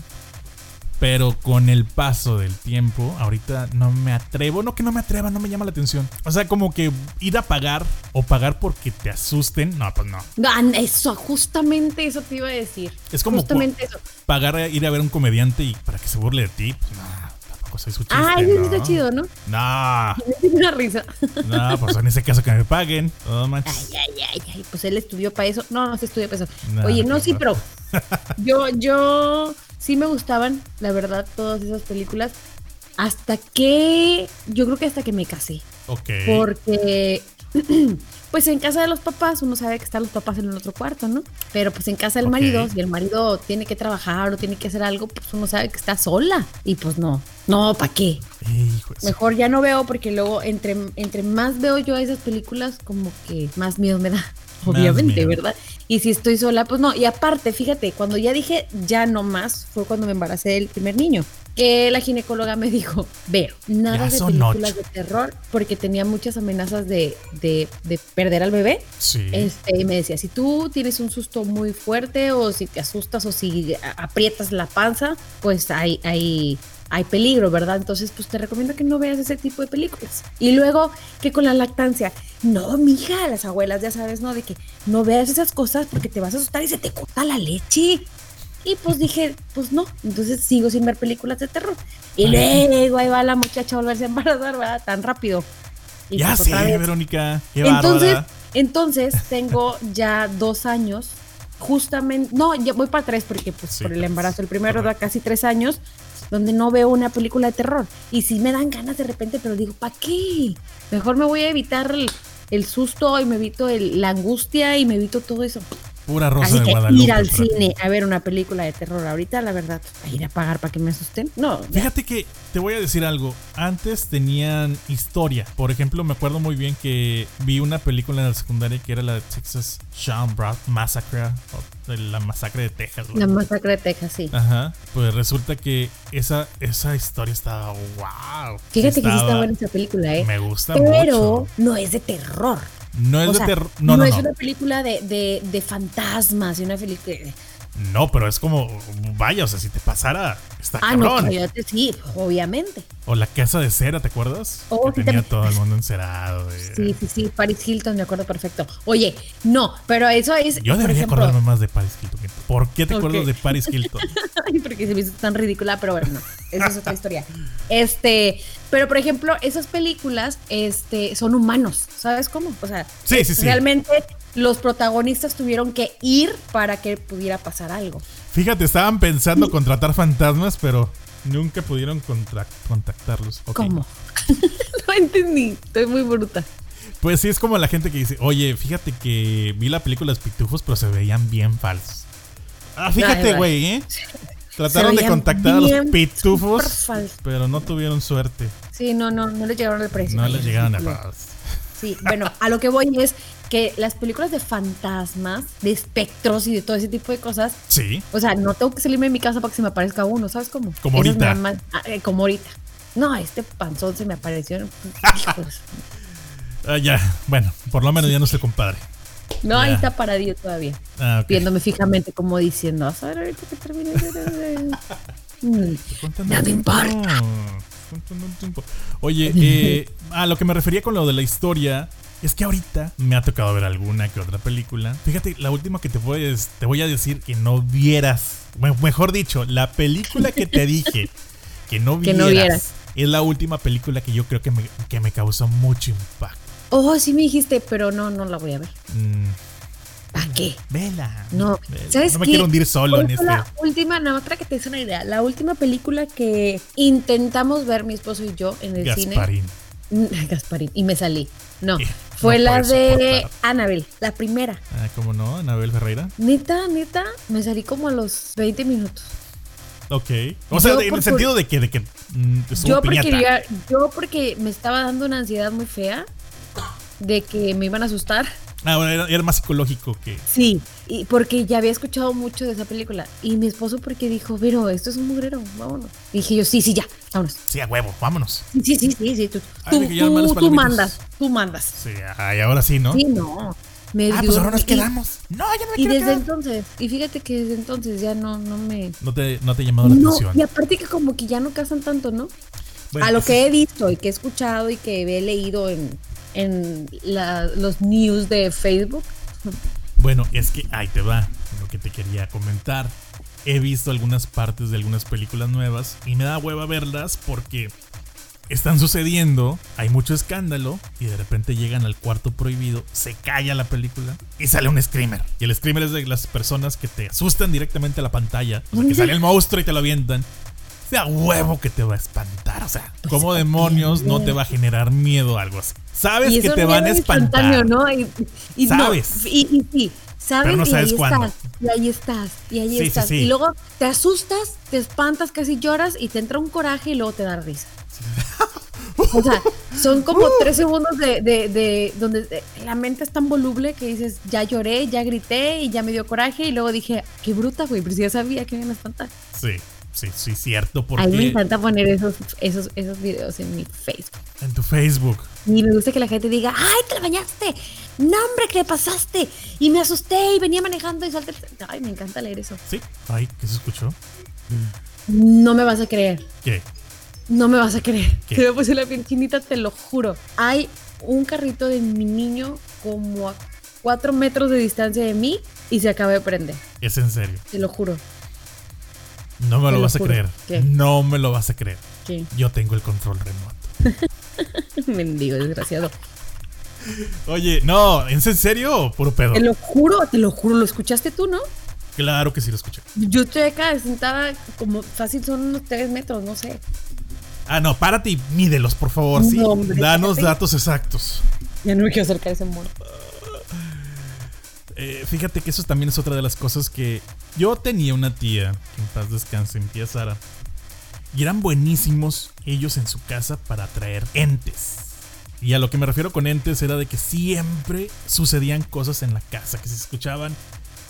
Speaker 1: Pero con el paso del tiempo, ahorita no me atrevo. No que no me atreva, no me llama la atención. O sea, como que ir a pagar o pagar porque te asusten. No, pues no.
Speaker 2: Eso, justamente eso te iba a decir.
Speaker 1: Es como
Speaker 2: justamente
Speaker 1: eso. pagar a ir a ver a un comediante y para que se burle de ti. Pues no.
Speaker 2: Ah, eso está chido, ¿no?
Speaker 1: No. [laughs]
Speaker 2: Una risa.
Speaker 1: No, pues en ese caso que me paguen. Oh,
Speaker 2: ay, ay, ay, ay, pues él estudió para eso. No, no se estudió para eso. Oye, no, sí, pero [laughs] yo, yo sí me gustaban, la verdad, todas esas películas. Hasta que, yo creo que hasta que me casé.
Speaker 1: Ok.
Speaker 2: Porque [clears throat] pues en casa de los papás uno sabe que están los papás en el otro cuarto, ¿no? Pero pues en casa del marido, si el marido tiene que trabajar o tiene que hacer algo, pues uno sabe que está sola. Y pues no, no, ¿para qué? Mejor ya no veo porque luego entre, entre más veo yo esas películas, como que más miedo me da. Obviamente, ¿verdad? Y si estoy sola, pues no. Y aparte, fíjate, cuando ya dije ya no más, fue cuando me embaracé del primer niño que la ginecóloga me dijo, veo, nada de películas de terror, porque tenía muchas amenazas de, de, perder al bebé.
Speaker 1: Sí.
Speaker 2: Este, y me decía, si tú tienes un susto muy fuerte o si te asustas o si aprietas la panza, pues hay, hay, hay peligro, ¿verdad? Entonces, pues te recomiendo que no veas ese tipo de películas. Y luego, que con la lactancia, no, mija, las abuelas ya sabes, ¿no? De que no veas esas cosas porque te vas a asustar y se te corta la leche. Y pues dije, pues no, entonces sigo sin ver películas de terror. Y luego ahí va la muchacha a volverse a embarazar, ¿verdad? Tan rápido.
Speaker 1: ya pues, sé, Verónica.
Speaker 2: entonces, entonces tengo ya dos años, justamente, no, ya voy para tres porque pues por el embarazo, el primero da casi tres años, donde no veo una película de terror. Y sí me dan ganas de repente, pero digo, ¿para qué? Mejor me voy a evitar el, susto y me evito la angustia y me evito todo eso.
Speaker 1: Pura rosa de Guadalupe.
Speaker 2: Ir al cine a ver una película de terror ahorita, la verdad, a ir a pagar para que me asusten. No.
Speaker 1: Fíjate que te voy a decir algo. Antes tenían historia. Por ejemplo, me acuerdo muy bien que vi una película en la secundaria que era la de Texas Sean Massacre. O la masacre de Texas.
Speaker 2: La masacre de Texas, sí.
Speaker 1: Ajá. Pues resulta que esa, esa historia estaba wow.
Speaker 2: Fíjate que sí está buena esa película, ¿eh?
Speaker 1: Me gusta mucho.
Speaker 2: Pero no es de terror.
Speaker 1: No es de terror. No, no,
Speaker 2: es una película de, de, de fantasmas, una película.
Speaker 1: No, pero es como, vaya, o sea, si te pasara, está
Speaker 2: ah, no, sí, obviamente.
Speaker 1: O la casa de cera, ¿te acuerdas? Oh, que tenía todo el mundo encerado.
Speaker 2: Sí, sí, sí, Paris Hilton, me acuerdo perfecto. Oye, no, pero eso es.
Speaker 1: Yo debería acordarme más de Paris Hilton. ¿Por qué te acuerdas de Paris Hilton? [laughs]
Speaker 2: Porque se me hizo tan ridícula, pero bueno, no, esa es otra historia. Este, pero por ejemplo, esas películas este, son humanos, ¿sabes cómo? O sea, realmente los protagonistas tuvieron que ir para que pudiera pasar algo.
Speaker 1: Fíjate, estaban pensando contratar fantasmas, pero nunca pudieron contactarlos.
Speaker 2: ¿Cómo? [laughs] no entendí, estoy muy bruta.
Speaker 1: Pues sí, es como la gente que dice, oye, fíjate que vi la película Los Pitufos, pero se veían bien falsos. Ah, fíjate, güey, ¿eh? Trataron de contactar a los pitufos, pero no tuvieron suerte.
Speaker 2: Sí, no, no, no les llegaron al precio.
Speaker 1: No les llegaron al
Speaker 2: Sí, bueno, a lo que voy es que las películas de fantasmas, de espectros y de todo ese tipo de cosas.
Speaker 1: Sí.
Speaker 2: O sea, no tengo que salirme de mi casa para que se me aparezca uno, ¿sabes cómo?
Speaker 1: Como ahorita.
Speaker 2: Ah, eh, como ahorita. No, este panzón se me apareció. [laughs]
Speaker 1: ah, ya, bueno, por lo menos ya no sé compadre.
Speaker 2: No, ahí está paradillo todavía. Ah, Viéndome fijamente como diciendo, a ver ahorita que termine. no me importa.
Speaker 1: Oye, eh, [laughs] a lo que me refería con lo de la historia es que ahorita me ha tocado ver alguna que otra película. Fíjate, la última que te voy a, te voy a decir que no vieras. Mejor dicho, la película que te dije [laughs] que no vieras, es la última película que yo creo que me, que me causó mucho impacto.
Speaker 2: Oh, sí me dijiste, pero no, no la voy a ver. Mm. ¿Para qué?
Speaker 1: Vela.
Speaker 2: No,
Speaker 1: ¿sabes No me quiero hundir solo en este.
Speaker 2: La última, nada más para que te des una idea. La última película que intentamos ver mi esposo y yo en el Gasparín. cine. [laughs] Gasparín. Y me salí. No. Fue la de Anabel, la primera.
Speaker 1: Ah, ¿Cómo no? Anabel Ferreira.
Speaker 2: Neta, neta, me salí como a los 20 minutos.
Speaker 1: Ok. O sea, en el sentido de que, de que
Speaker 2: mm, yo, porque yo porque me estaba dando una ansiedad muy fea de que me iban a asustar.
Speaker 1: Ah, bueno, era, más psicológico que.
Speaker 2: Sí, y porque ya había escuchado mucho de esa película. Y mi esposo, porque dijo, pero esto es un mugrero, vámonos. Y dije yo, sí, sí, ya, vámonos.
Speaker 1: Sí, a huevo, vámonos.
Speaker 2: Sí, sí, sí, sí. Tú, tú, mandas, tú mandas.
Speaker 1: Sí, y ahora sí, ¿no?
Speaker 2: Sí, no.
Speaker 1: ah, pues ahora nos quedamos. No, ya no me
Speaker 2: Y desde entonces, y fíjate que desde entonces ya no, no me.
Speaker 1: No te, no te ha llamado la atención.
Speaker 2: Y aparte que como que ya no casan tanto, ¿no? a lo que he visto y que he escuchado y que he leído en en los news de Facebook.
Speaker 1: Bueno, es que ahí te va lo que te quería comentar. He visto algunas partes de algunas películas nuevas y me da hueva verlas porque están sucediendo, hay mucho escándalo y de repente llegan al cuarto prohibido, se calla la película y sale un screamer. Y el screamer es de las personas que te asustan directamente a la pantalla, o sea, que sale el monstruo y te lo avientan sea huevo que te va a espantar. O sea, ¿cómo demonios no te va a generar miedo algo así? Sabes que te van a espantar.
Speaker 2: ¿no? Y, sabes. y, sí, sabes
Speaker 1: Pero no sabes
Speaker 2: y ahí
Speaker 1: cuándo.
Speaker 2: Estás, y ahí estás, y ahí estás. Y luego te asustas, te espantas, casi lloras y te entra un coraje y luego te da risa. O sea, son como [laughs] tres segundos de, de, de, donde la mente es tan voluble que dices, ya lloré, ya grité y ya me dio coraje y luego dije, qué bruta, güey, pero si ya sabía que me iban a espantar.
Speaker 1: Sí. Sí, sí, cierto. Porque...
Speaker 2: A mí me encanta poner esos, esos, esos videos en mi Facebook.
Speaker 1: En tu Facebook.
Speaker 2: Y me gusta que la gente diga, ¡ay, te la bañaste! ¡No, hombre, que pasaste! Y me asusté y venía manejando y salté. Ay, me encanta leer eso.
Speaker 1: Sí. Ay, ¿qué se escuchó?
Speaker 2: No me vas a creer.
Speaker 1: ¿Qué?
Speaker 2: No me vas a creer. ¿Qué? Te voy a la pinchinita, te lo juro. Hay un carrito de mi niño como a cuatro metros de distancia de mí y se acaba de prender.
Speaker 1: ¿Es en serio?
Speaker 2: Te lo juro.
Speaker 1: No me lo, vas a creer. No me lo vas a creer. Yo tengo el control remoto. [laughs]
Speaker 2: Mendigo, desgraciado.
Speaker 1: Oye, no, ¿en serio? Puro pedo.
Speaker 2: Te lo juro, te lo juro, ¿lo escuchaste tú, no?
Speaker 1: Claro que sí lo escuché.
Speaker 2: Yo estoy acá sentada como fácil, son unos tres metros, no sé.
Speaker 1: Ah, no, párate y mídelos, por favor, sí. Danos datos exactos.
Speaker 2: Ya no me quiero acercar a ese mono.
Speaker 1: Eh, fíjate que eso también es otra de las cosas que yo tenía una tía, que en paz descanse, mi tía Sara, y eran buenísimos ellos en su casa para traer entes. Y a lo que me refiero con entes era de que siempre sucedían cosas en la casa, que se escuchaban,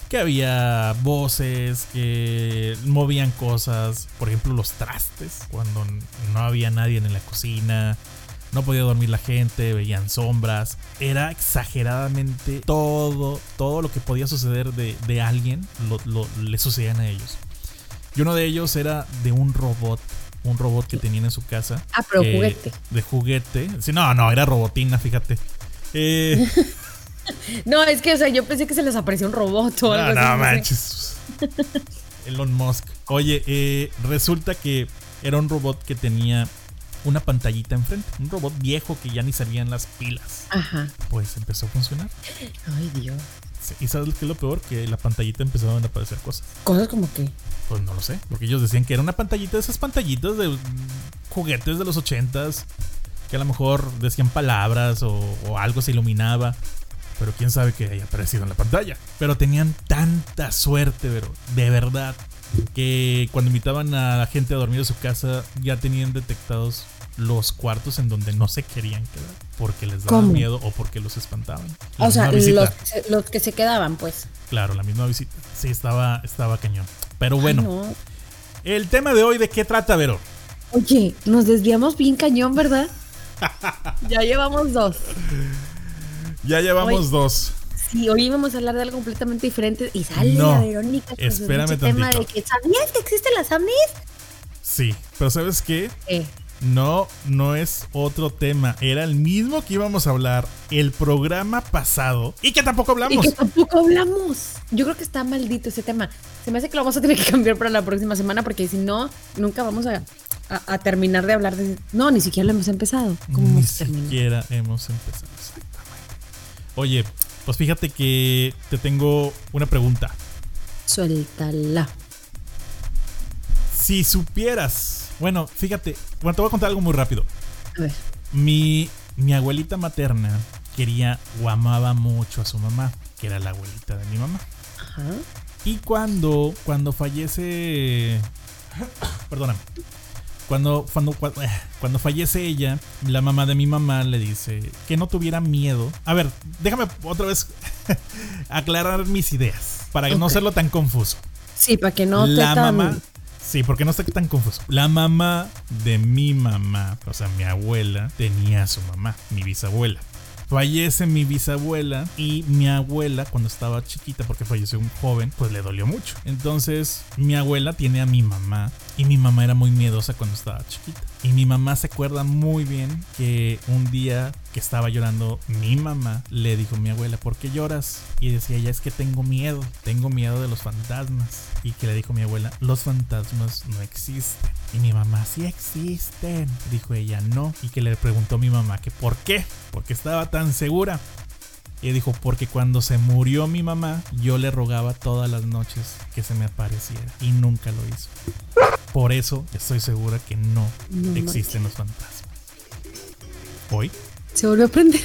Speaker 1: que había voces, que movían cosas, por ejemplo los trastes, cuando no había nadie en la cocina, no podía dormir la gente, veían sombras. Era exageradamente todo, todo lo que podía suceder de, alguien lo, le sucedían a ellos. Y uno de ellos era de un robot un robot que tenían en su casa.
Speaker 2: Ah, pero juguete.
Speaker 1: De juguete. Sí, no, no, era robotina, fíjate. Eh, [laughs]
Speaker 2: no, es que, o sea, yo pensé que se les apareció un robot o algo
Speaker 1: así. No, manches. [laughs] Elon Musk. Oye, eh, resulta que era un robot que tenía una pantallita enfrente. Un robot viejo que ya ni salían las pilas.
Speaker 2: Ajá.
Speaker 1: Pues empezó a funcionar.
Speaker 2: Ay, Dios.
Speaker 1: ¿Y sabes qué es lo peor? Que la pantallita empezaban a aparecer cosas.
Speaker 2: ¿Cosas como qué?
Speaker 1: Pues no lo sé. Porque ellos decían que era una pantallita de esas pantallitas de juguetes de los ochentas. Que a lo mejor decían palabras o, o algo se iluminaba. Pero quién sabe que haya aparecido en la pantalla. Pero tenían tanta suerte, pero de verdad. Que cuando invitaban a la gente a dormir en su casa ya tenían detectados los cuartos en donde no se querían quedar porque les daba miedo o porque los espantaban.
Speaker 2: o sea, los, que se quedaban, pues.
Speaker 1: Claro, la misma visita. Sí, estaba, estaba cañón. Pero bueno, el tema de hoy, ¿de qué trata, Vero?
Speaker 2: Oye, nos desviamos bien cañón, ¿verdad? [laughs] ya llevamos dos.
Speaker 1: Ya llevamos dos.
Speaker 2: Sí, hoy íbamos a hablar de algo completamente diferente y sale la Verónica
Speaker 1: espérame tema
Speaker 2: de que ¿sabías que existen las ovnis?
Speaker 1: Sí, pero ¿sabes qué? Eh. No, no es otro tema. Era el mismo que íbamos a hablar el programa pasado y que tampoco hablamos.
Speaker 2: Y que tampoco hablamos. Yo creo que está maldito ese tema. Se me hace que lo vamos a tener que cambiar para la próxima semana porque si no, nunca vamos a, terminar de hablar de... No, ni siquiera lo hemos empezado.
Speaker 1: ni siquiera hemos empezado, exactamente. Oye, Pues fíjate que te tengo una pregunta.
Speaker 2: Suéltala.
Speaker 1: Si supieras, bueno, fíjate, bueno, te voy a contar algo muy rápido.
Speaker 2: A ver.
Speaker 1: Mi, mi abuelita materna quería o amaba mucho a su mamá, que era la abuelita de mi mamá. Ajá. Y cuando, cuando fallece, perdóname, cuando, cuando, eh, cuando, fallece ella, la mamá de mi mamá le dice que no tuviera miedo. A ver, déjame otra vez [laughs] aclarar mis ideas para no serlo tan confuso.
Speaker 2: Sí, para que no
Speaker 1: la mamá. Sí, porque no esté tan confuso. La mamá de mi mamá, o sea, mi abuela, tenía a su mamá, mi bisabuela. Fallece mi bisabuela y mi abuela cuando estaba chiquita, porque falleció un joven, pues le dolió mucho. Entonces mi abuela tiene a mi mamá y mi mamá era muy miedosa cuando estaba chiquita. Y mi mamá se acuerda muy bien que un día que estaba llorando, mi mamá le dijo a mi abuela, ¿por qué lloras? Y decía ella, es que tengo miedo, tengo miedo de los fantasmas. Y que le dijo mi abuela, los fantasmas no existen. Y mi mamá, sí existen. Dijo ella, no. Y que le preguntó a mi mamá que por qué, porque estaba tan segura. Y dijo, porque cuando se murió mi mamá, yo le rogaba todas las noches que se me apareciera. Y nunca lo hizo. Por eso estoy segura que no, existen los fantasmas. ¿Hoy?
Speaker 2: Se volvió a prender.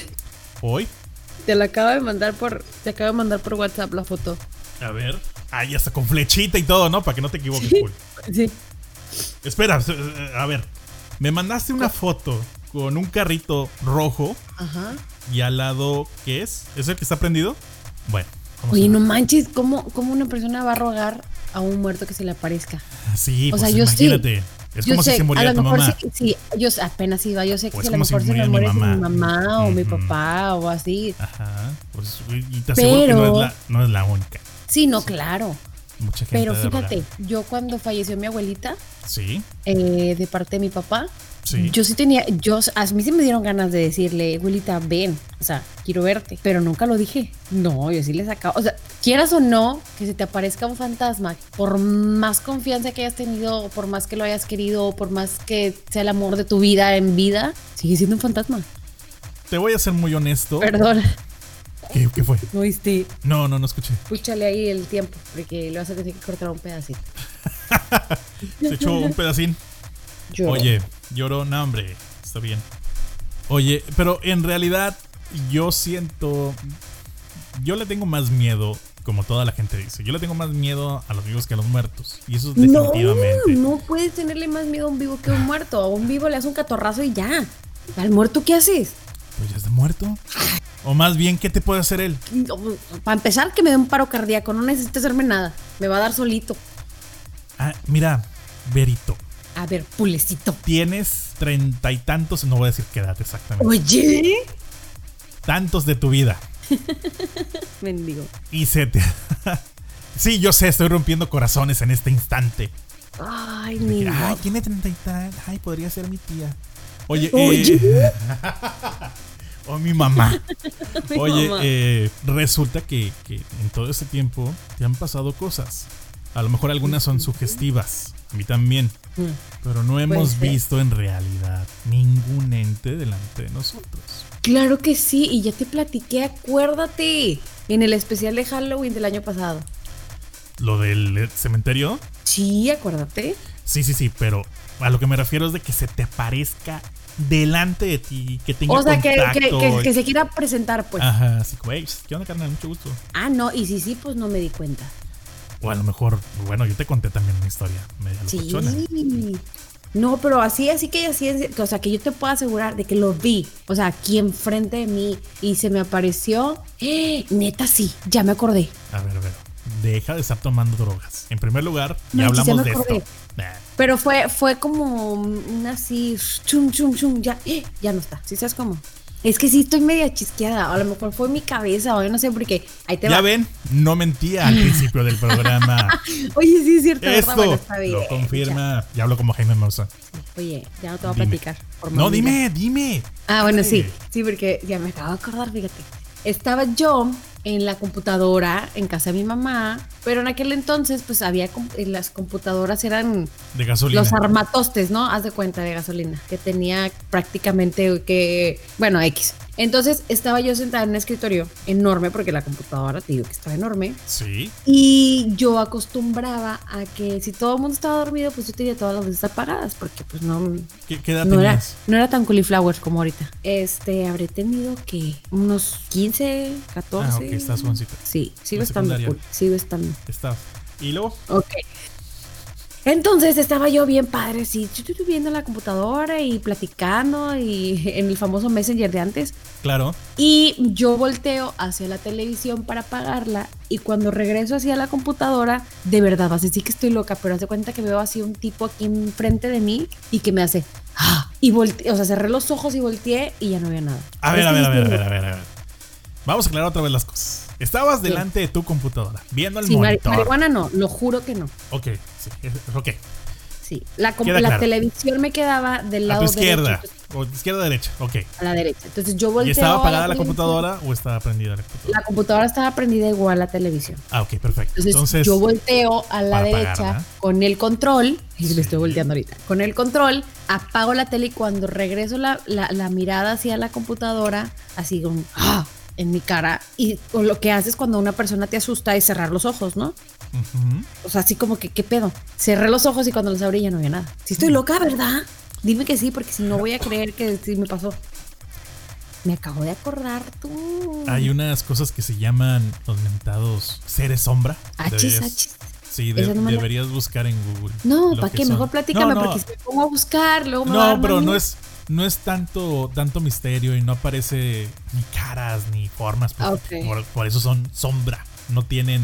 Speaker 1: ¿Hoy?
Speaker 2: Te la acabo de mandar por. Te acabo de mandar por WhatsApp la foto.
Speaker 1: A ver. Ah, ya está con flechita y todo, ¿no? Para que no te equivoques,
Speaker 2: sí. sí.
Speaker 1: Espera, a ver. Me mandaste una foto con un carrito rojo. Ajá. Y al lado, ¿qué es? ¿Es el que está prendido? Bueno.
Speaker 2: Oye, no manches, ¿cómo, ¿cómo, una persona va a rogar a un muerto que se le aparezca?
Speaker 1: Sí, o pues sea, yo imagínate. Es como si se muriera tu mamá.
Speaker 2: Sí, sí, yo apenas iba, yo sé que si a lo mejor se me muere mi mamá, o mi papá o así.
Speaker 1: Ajá. Pues, y te aseguro que no es, la, no es la única.
Speaker 2: Sí, no, claro. Mucha gente Pero fíjate, yo cuando falleció mi abuelita,
Speaker 1: sí.
Speaker 2: Eh, de parte de mi papá, yo sí tenía, yo, a mí sí me dieron ganas de decirle, abuelita, ven, o sea, quiero verte, pero nunca lo dije. No, yo sí le sacaba, o sea, quieras o no, que se te aparezca un fantasma, por más confianza que hayas tenido, por más que lo hayas querido, por más que sea el amor de tu vida en vida, sigue siendo un fantasma.
Speaker 1: Te voy a ser muy honesto.
Speaker 2: Perdón.
Speaker 1: ¿Qué, ¿Qué, fue?
Speaker 2: ¿No oíste?
Speaker 1: No, no, no escuché.
Speaker 2: Escúchale ahí el tiempo, porque le vas a tener que cortar un pedacito. [laughs]
Speaker 1: Se echó un pedacín. Oye, lloró, no, hombre, está bien. Oye, pero en realidad yo siento. Yo le tengo más miedo, como toda la gente dice. Yo le tengo más miedo a los vivos que a los muertos. Y eso es definitivamente.
Speaker 2: No, no puedes tenerle más miedo a un vivo que a un muerto. A un vivo le haces un catorrazo y ya. ¿Al muerto qué haces?
Speaker 1: Pues ya está muerto. O más bien, ¿qué te puede hacer él?
Speaker 2: Para empezar, que me dé un paro cardíaco. No necesita hacerme nada. Me va a dar solito.
Speaker 1: Ah, mira, Verito.
Speaker 2: A ver, pulecito.
Speaker 1: Tienes treinta y tantos, no voy a decir qué edad exactamente.
Speaker 2: Oye.
Speaker 1: Tantos de tu vida. [laughs]
Speaker 2: Mendigo.
Speaker 1: Y se te... [laughs] sí, yo sé, estoy rompiendo corazones en este instante.
Speaker 2: Ay, mi
Speaker 1: Ay, tiene treinta y tantos. Ay, podría ser mi tía. Oye, Eh... [laughs] o mi mamá. Oye, Eh, resulta que, que en todo ese tiempo te han pasado cosas. A lo mejor algunas son sugestivas. A mí también. Mm. Pero no hemos visto en realidad ningún ente delante de nosotros.
Speaker 2: Claro que sí, y ya te platiqué, acuérdate, en el especial de Halloween del año pasado.
Speaker 1: ¿Lo del cementerio?
Speaker 2: Sí, acuérdate.
Speaker 1: Sí, sí, sí, pero a lo que me refiero es de que se te aparezca delante de ti, que tenga O sea,
Speaker 2: que, que, se quiera presentar, pues.
Speaker 1: Ajá, así que, ¿qué onda, carnal? Mucho gusto.
Speaker 2: Ah, no, y sí, sí, pues no me di cuenta.
Speaker 1: O a lo mejor, bueno, yo te conté también una historia media
Speaker 2: sí. No, pero así, así que así, o sea, que yo te puedo asegurar de que lo vi, o sea, aquí enfrente de mí y se me apareció. ¡Eh! Neta, sí, ya me acordé.
Speaker 1: A ver, a ver, deja de estar tomando drogas. En primer lugar, ya hablamos de esto.
Speaker 2: Pero fue, fue como un así, chum, chum, chum, ya, ¡eh! ya no está. ¿Sí sabes cómo? Es que sí estoy media chisqueada. A lo mejor fue mi cabeza o yo no sé por qué. Ahí te
Speaker 1: ya ven, no mentía al principio del programa. [laughs]
Speaker 2: Oye, sí es cierto.
Speaker 1: Esto lo confirma. Ya hablo como Jaime Moussa.
Speaker 2: Oye, ya no te voy a platicar.
Speaker 1: no, dime, dime.
Speaker 2: Ah, bueno, sí. Sí, porque ya me acabo de acordar, fíjate. Estaba yo en la computadora en casa de mi mamá, pero en aquel entonces pues había las computadoras eran
Speaker 1: de gasolina.
Speaker 2: Los armatostes, ¿no? Haz de cuenta de gasolina, que tenía prácticamente que bueno, X. Entonces estaba yo sentada en un escritorio enorme, porque la computadora te digo que estaba enorme.
Speaker 1: Sí.
Speaker 2: Y yo acostumbraba a que si todo el mundo estaba dormido, pues yo tenía todas las luces apagadas, porque pues no.
Speaker 1: ¿Qué, edad
Speaker 2: no
Speaker 1: Era,
Speaker 2: no era tan cauliflower como ahorita. Este, habré tenido que unos 15, 14. Ah, ok,
Speaker 1: estás jovencita.
Speaker 2: Sí, sigo estando cool. Sigo estando.
Speaker 1: Estás. ¿Y luego?
Speaker 2: Ok. Entonces estaba yo bien padre, sí, viendo la computadora y platicando y [laughs] en el famoso Messenger de antes.
Speaker 1: Claro.
Speaker 2: Y yo volteo hacia la televisión para apagarla y cuando regreso hacia la computadora, de verdad, vas a decir que estoy loca, pero hace cuenta que veo así un tipo aquí enfrente de mí y que me hace... ¡Ah! Y volteé, o sea, cerré los ojos y volteé y ya no había nada.
Speaker 1: A ver, a ver, a ver, a ver, a ver, a ver. Vamos a aclarar otra vez las cosas. Estabas delante de tu computadora, viendo el sí, monitor.
Speaker 2: marihuana no, lo juro que no.
Speaker 1: Ok, sí, ok.
Speaker 2: Sí, la, la televisión me quedaba del lado
Speaker 1: a tu izquierda, o izquierda derecha, ok.
Speaker 2: A la derecha. Entonces yo volteo.
Speaker 1: ¿Y estaba apagada la, computadora o estaba prendida la
Speaker 2: computadora? La computadora estaba prendida igual a la televisión.
Speaker 1: Ah, ok, perfecto.
Speaker 2: Entonces, yo volteo a la derecha con el control, y le estoy volteando ahorita, con el control, apago la tele y cuando regreso la, la mirada hacia la computadora, así como, ¡ah! En mi cara y lo que haces cuando una persona te asusta es cerrar los ojos, ¿no? O sea, así como que, ¿qué pedo? Cerré los ojos y cuando los abrí ya no había nada. Si estoy loca, ¿verdad? Dime que sí, porque si no voy a creer que sí me pasó. Me acabo de acordar tú.
Speaker 1: Hay unas cosas que se llaman los mentados seres sombra.
Speaker 2: H
Speaker 1: Sí, deberías buscar en Google.
Speaker 2: No, ¿para qué? Mejor platícame, porque si me pongo a buscar, luego me
Speaker 1: No, pero no es, no es tanto, tanto misterio y no aparece ni caras ni formas. Por, eso son sombra. No tienen.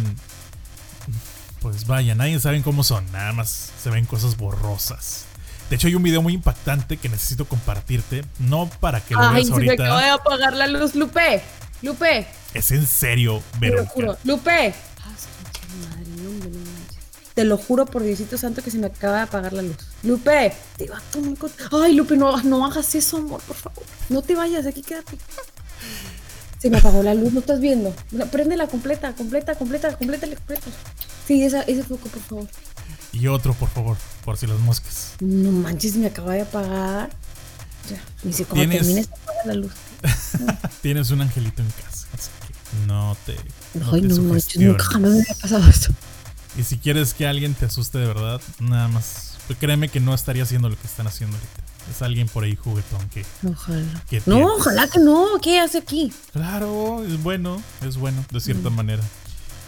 Speaker 1: Pues vaya, nadie sabe cómo son. Nada más se ven cosas borrosas. De hecho, hay un video muy impactante que necesito compartirte. No para que lo
Speaker 2: Ay,
Speaker 1: veas ahorita. Ay,
Speaker 2: se me de apagar la luz, Lupe. Lupe.
Speaker 1: Es en serio, Verónica.
Speaker 2: Te lo juro. Lupe. Te lo juro por Diosito Santo que se me acaba de apagar la luz. Lupe, te va a Ay, Lupe, no, no hagas eso, amor, por favor. No te vayas, aquí quédate. Se me apagó la luz, ¿no estás viendo? Préndela completa, completa, completa, completa, completa. Sí, esa, ese foco, por favor.
Speaker 1: Y otro, por favor, por si las moscas.
Speaker 2: No manches, me acaba de apagar. Ya, ni sé cómo termines apagar la luz. [laughs]
Speaker 1: Tienes un angelito en casa, así que no te.
Speaker 2: No, Ay, no manches, nunca jamás me había pasado esto.
Speaker 1: Y si quieres que alguien te asuste de verdad, nada más. Pues créeme que no estaría haciendo lo que están haciendo ahorita. Es alguien por ahí juguetón que.
Speaker 2: Ojalá. no, ojalá que no. ¿Qué hace aquí?
Speaker 1: Claro, es bueno. Es bueno, de cierta mm. manera.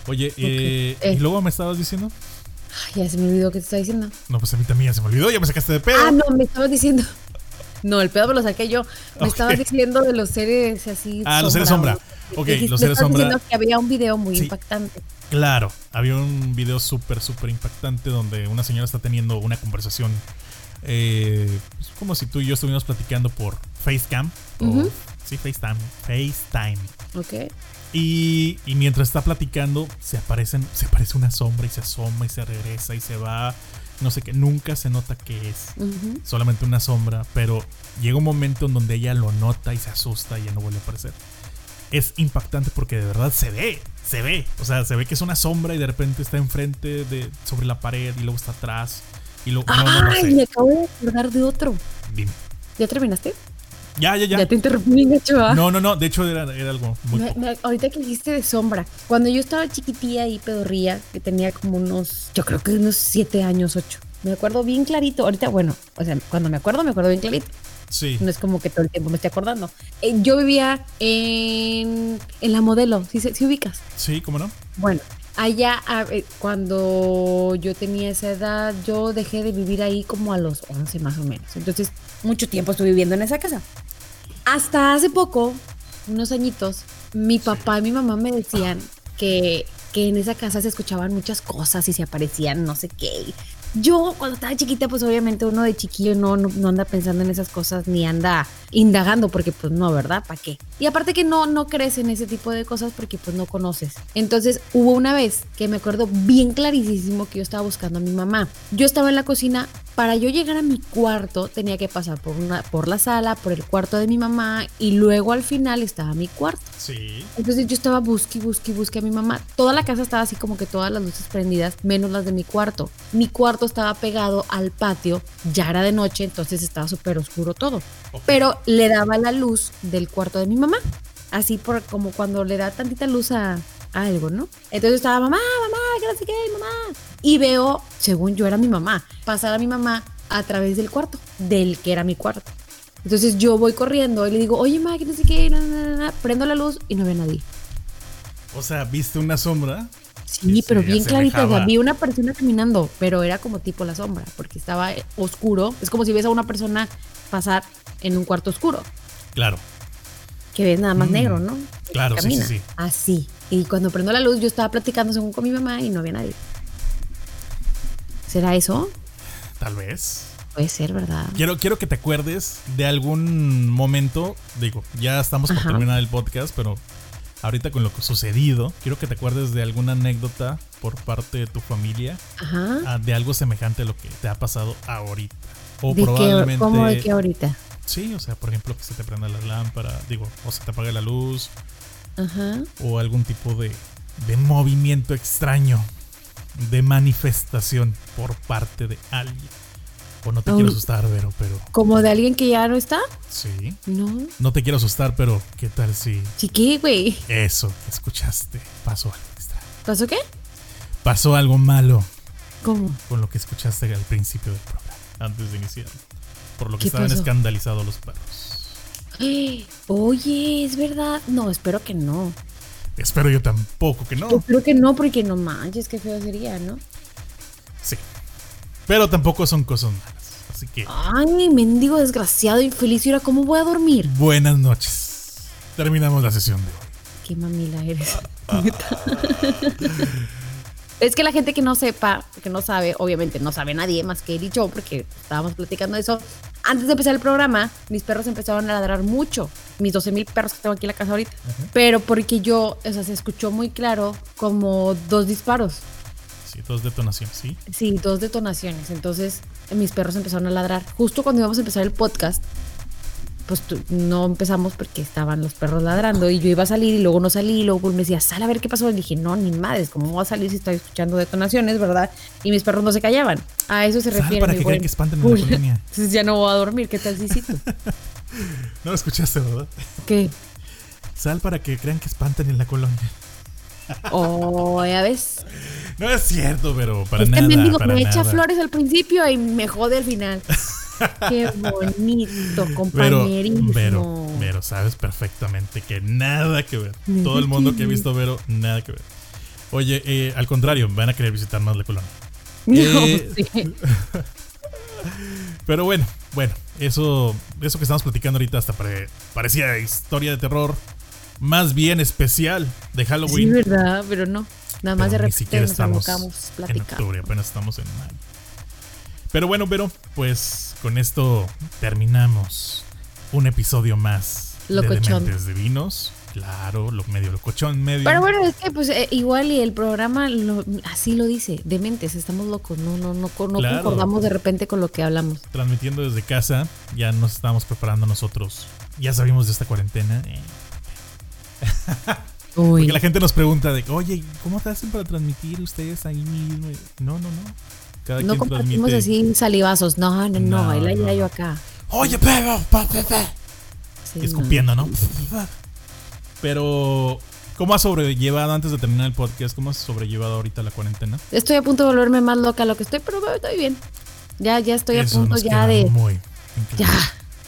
Speaker 1: Oye, eh, ¿y eh. luego me estabas diciendo?
Speaker 2: Ay, ya se me olvidó qué te estaba diciendo.
Speaker 1: No, pues a mí también ya se me olvidó. Ya me sacaste de pedo.
Speaker 2: Ah, no, me estabas diciendo. No, el pedo me lo saqué yo. Me estabas diciendo de los seres así.
Speaker 1: Ah, los seres sombra. Ok, los seres sombra. diciendo
Speaker 2: que había un video muy impactante.
Speaker 1: Claro, había un video súper, súper impactante donde una señora está teniendo una conversación eh, pues, como si tú y yo estuviéramos platicando por Facecam. sí, FaceTime. FaceTime.
Speaker 2: Ok.
Speaker 1: Y, y, mientras está platicando, se aparecen, se aparece una sombra y se asoma y se regresa y se va. No sé qué, nunca se nota que es solamente una sombra, pero llega un momento en donde ella lo nota y se asusta y ya no vuelve a aparecer. Es impactante porque de verdad se ve, se ve. O sea, se ve que es una sombra y de repente está enfrente de sobre la pared y luego está atrás. Y luego,
Speaker 2: Ay, me acabo de acordar de otro.
Speaker 1: Dime.
Speaker 2: ¿Ya terminaste?
Speaker 1: Ya, ya, ya.
Speaker 2: Ya te interrumpí, Nacho.
Speaker 1: No, no, no. De hecho, era, algo muy.
Speaker 2: ahorita que dijiste de sombra. Cuando yo estaba chiquitilla y pedorría, que tenía como unos. Yo creo que unos siete años, ocho. Me acuerdo bien clarito. Ahorita, bueno, o sea, cuando me acuerdo, me acuerdo bien clarito.
Speaker 1: Sí.
Speaker 2: No es como que todo el tiempo me esté acordando. Eh, yo vivía en, en la modelo, ¿sí, ¿sí ubicas?
Speaker 1: Sí, ¿cómo no?
Speaker 2: Bueno, allá cuando yo tenía esa edad, yo dejé de vivir ahí como a los 11 más o menos. Entonces, mucho tiempo estuve viviendo en esa casa. Hasta hace poco, unos añitos, mi papá y mi mamá me decían que, que en esa casa se escuchaban muchas cosas y se aparecían no sé qué. Yo cuando estaba chiquita, pues obviamente uno de chiquillo no, no, anda pensando en esas cosas ni anda indagando porque pues no, ¿verdad? ¿Para qué? Y aparte que no, no crees en ese tipo de cosas porque pues no conoces. Entonces hubo una vez que me acuerdo bien clarísimo que yo estaba buscando a mi mamá. Yo estaba en la cocina para yo llegar a mi cuarto tenía que pasar por una por la sala, por el cuarto de mi mamá y luego al final estaba mi cuarto.
Speaker 1: Sí.
Speaker 2: Entonces yo estaba busque, busque, busque a mi mamá. Toda la casa estaba así como que todas las luces prendidas, menos las de mi cuarto. Mi cuarto estaba pegado al patio, ya era de noche, entonces estaba súper oscuro todo. Pero le daba la luz del cuarto de mi mamá. Así por como cuando le da tantita luz a, algo, ¿no? Entonces estaba mamá, mamá, que no sé qué, mamá. Y veo, según yo era mi mamá, pasar a mi mamá a través del cuarto, del que era mi cuarto. Entonces yo voy corriendo y le digo, oye, mamá, que no sé qué, prendo la luz y no ve a nadie.
Speaker 1: O sea, ¿viste una sombra?
Speaker 2: Sí, pero bien clarita. vi una persona caminando, pero era como tipo la sombra, porque estaba oscuro. Es como si ves a una persona pasar en un cuarto oscuro.
Speaker 1: Claro.
Speaker 2: Que ves nada más mm. negro, ¿no?
Speaker 1: Claro, sí, sí, sí.
Speaker 2: Así. Y cuando prendo la luz, yo estaba platicando según con mi mamá y no había nadie. ¿Será eso?
Speaker 1: Tal vez.
Speaker 2: Puede ser, ¿verdad?
Speaker 1: Quiero, quiero que te acuerdes de algún momento. Digo, ya estamos por terminar el podcast, pero ahorita con lo que ha sucedido, quiero que te acuerdes de alguna anécdota por parte de tu familia Ajá. Ah, de algo semejante a lo que te ha pasado ahorita. O probablemente.
Speaker 2: ¿Cómo de qué ahorita?
Speaker 1: Sí, o sea, por ejemplo, que se te prenda la lámpara, digo, o se te apague la luz, o algún tipo de, de movimiento extraño, de manifestación por parte de alguien. O no te quiero asustar, pero, pero.
Speaker 2: ¿Como de alguien que ya no está?
Speaker 1: Sí.
Speaker 2: No.
Speaker 1: No te quiero asustar, pero ¿qué tal si.
Speaker 2: Chiqui, güey.
Speaker 1: Eso, escuchaste. Pasó algo extraño.
Speaker 2: ¿Pasó qué?
Speaker 1: Pasó algo malo.
Speaker 2: ¿Cómo?
Speaker 1: Con lo que escuchaste al principio del programa, antes de iniciar. Por lo que estaban escandalizados los perros. [gasps]
Speaker 2: Oye, es verdad. No, espero que no.
Speaker 1: Espero yo tampoco que no.
Speaker 2: espero que no, porque no manches, qué feo sería, ¿no?
Speaker 1: Sí. Pero tampoco son cosas malas. Así que.
Speaker 2: Ay, mendigo desgraciado, infeliz. ¿Y ahora cómo voy a dormir?
Speaker 1: Buenas noches. Terminamos la sesión de hoy.
Speaker 2: Qué mamila eres. [laughs] Es que la gente que no sepa, que no sabe, obviamente no sabe nadie más que él y yo, porque estábamos platicando de eso. Antes de empezar el programa, mis perros empezaron a ladrar mucho. Mis 12 mil perros que tengo aquí en la casa ahorita. Pero porque yo, o sea, se escuchó muy claro como dos disparos.
Speaker 1: Sí, dos detonaciones, ¿sí?
Speaker 2: Sí, dos detonaciones. Entonces, mis perros empezaron a ladrar. Justo cuando íbamos a empezar el podcast, pues no empezamos porque estaban los perros ladrando y yo iba a salir y luego no salí y luego me decía, sal a ver qué pasó. Y dije, no, ni madres, ¿cómo voy a salir si estoy escuchando detonaciones, verdad? Y mis perros no se callaban. A eso se refiere.
Speaker 1: para que crean que espanten en la colonia. [laughs]
Speaker 2: Entonces ya no voy a dormir, ¿qué tal si [laughs]
Speaker 1: no lo escuchaste, ¿verdad?
Speaker 2: ¿Qué?
Speaker 1: Sal para que crean que espanten en la colonia.
Speaker 2: Oh, ya ves.
Speaker 1: No es cierto, pero para este nada. Mendigo
Speaker 2: me echa flores al principio y me jode al final. [laughs] Qué bonito, compañerismo.
Speaker 1: Vero, Vero, sabes perfectamente que nada que ver. Todo el mundo que ha visto Vero, nada que ver. Oye, eh, al contrario, van a querer visitar más la [laughs] colonia. Eh, [laughs] pero bueno, bueno, eso, eso que estamos platicando ahorita hasta parecía historia de terror, más bien especial de Halloween.
Speaker 2: Sí, verdad, pero no. Nada más de repente nos estamos
Speaker 1: en octubre, apenas estamos en mayo. Pero bueno, pero pues con esto terminamos un episodio más
Speaker 2: locochón.
Speaker 1: de Dementes Divinos. Claro, lo medio locochón, medio.
Speaker 2: Pero bueno, es que pues eh, igual y el programa así lo dice, dementes, estamos locos, no, no, no, no concordamos de repente con lo que hablamos.
Speaker 1: Transmitiendo desde casa, ya nos estamos preparando nosotros. Ya sabíamos de esta cuarentena. Porque la gente nos pregunta de, oye, ¿cómo te hacen para transmitir ustedes ahí mismo? No, no, no
Speaker 2: no compartimos así salivazos. No, no, no, él allá, yo acá.
Speaker 1: Oye, Pedro, sí, escupiendo, ¿no? Pero, ¿cómo has sobrellevado antes de terminar el podcast? ¿Cómo has sobrellevado ahorita la cuarentena?
Speaker 2: Estoy a punto de volverme más loca lo que estoy, pero estoy bien. Ya, ya estoy a punto ya de.
Speaker 1: Muy
Speaker 2: ya,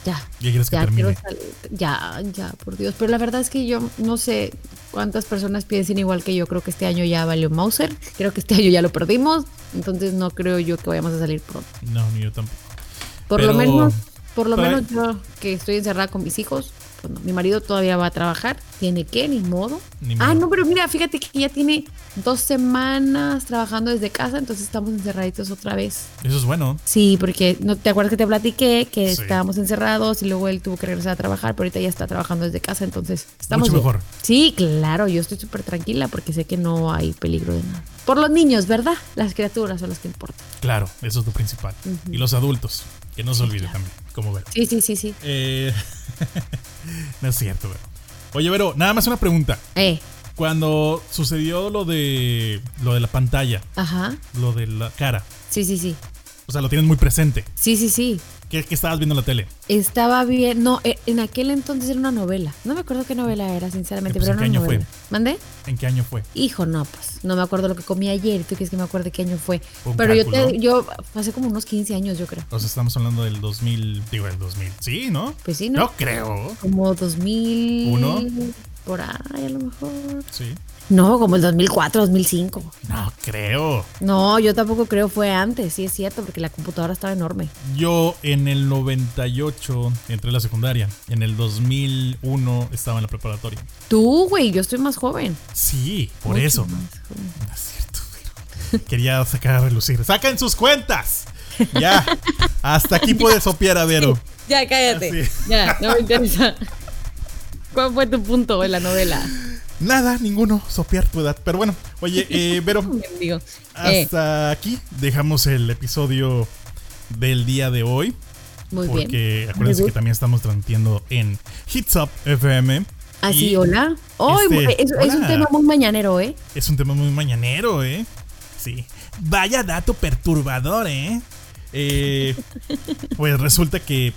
Speaker 2: ya.
Speaker 1: Ya quieres que termine.
Speaker 2: Ya, ya, por Dios. Pero la verdad es que yo no sé cuántas personas piensen igual que yo. Creo que este año ya valió Mauser. Creo que este año ya lo perdimos. Entonces no creo yo que vayamos a salir pronto.
Speaker 1: No, ni yo tampoco.
Speaker 2: Por lo menos, por lo menos yo que estoy encerrada con mis hijos, mi marido todavía va a trabajar. ¿Tiene qué? Ni modo. ah, no, pero mira, fíjate que ya tiene dos semanas trabajando desde casa, entonces estamos encerraditos otra vez.
Speaker 1: Eso es bueno.
Speaker 2: Sí, porque no te acuerdas que te platiqué que estábamos encerrados y luego él tuvo que regresar a trabajar, pero ahorita ya está trabajando desde casa, entonces estamos.
Speaker 1: Mucho mejor.
Speaker 2: Sí, claro, yo estoy súper tranquila porque sé que no hay peligro de nada. Por los niños, ¿verdad? Las criaturas son las que importan.
Speaker 1: Claro, eso es lo principal. Y los adultos, que no se olvide también, como ver.
Speaker 2: Sí, sí, sí, sí.
Speaker 1: Eh, [laughs] no es cierto, Vero. Oye, Vero, nada más una pregunta.
Speaker 2: Eh.
Speaker 1: Cuando sucedió lo de lo de la pantalla,
Speaker 2: Ajá.
Speaker 1: lo de la cara.
Speaker 2: Sí, sí, sí.
Speaker 1: O sea, lo tienes muy presente.
Speaker 2: Sí, sí, sí.
Speaker 1: ¿Qué, estabas viendo en la tele?
Speaker 2: Estaba bien, no, eh, en aquel entonces era una novela. No me acuerdo qué novela era, sinceramente, pues, pero ¿En qué año fue? ¿Mandé?
Speaker 1: ¿En qué año fue?
Speaker 2: Hijo, no, pues, no me acuerdo lo que comí ayer. ¿Tú quieres que me acuerde qué año fue? Pero yo te, yo, hace como unos 15 años, yo creo.
Speaker 1: O sea, estamos hablando del 2000, digo, el 2000. Sí, ¿no?
Speaker 2: Pues sí, ¿no?
Speaker 1: No creo.
Speaker 2: Como 2000. ¿Uno? Por ahí, a lo mejor.
Speaker 1: Sí.
Speaker 2: No, como el 2004, 2005.
Speaker 1: No creo.
Speaker 2: No, yo tampoco creo fue antes, sí es cierto, porque la computadora estaba enorme.
Speaker 1: Yo en el 98 entré a la secundaria. En el 2001 estaba en la preparatoria.
Speaker 2: Tú, güey, yo estoy más joven.
Speaker 1: Sí, por eso. No es cierto, quería sacar a relucir. ¡Sacan sus cuentas! Ya, hasta aquí [laughs] puedes sopiar a Vero.
Speaker 2: ya, cállate. Ya, no me interesa. ¿Cuál fue tu punto en la novela?
Speaker 1: Nada, ninguno, sopear tu edad. Pero bueno, oye, eh, [laughs] Vero, hasta aquí dejamos el episodio del día de hoy.
Speaker 2: Muy bien.
Speaker 1: Porque acuérdense que también estamos transmitiendo en Hits Up FM.
Speaker 2: Así, hola. Hoy este, es, un tema muy mañanero, ¿eh?
Speaker 1: Es un tema muy mañanero, ¿eh? Sí. Vaya dato perturbador, ¿eh? eh [laughs] pues resulta que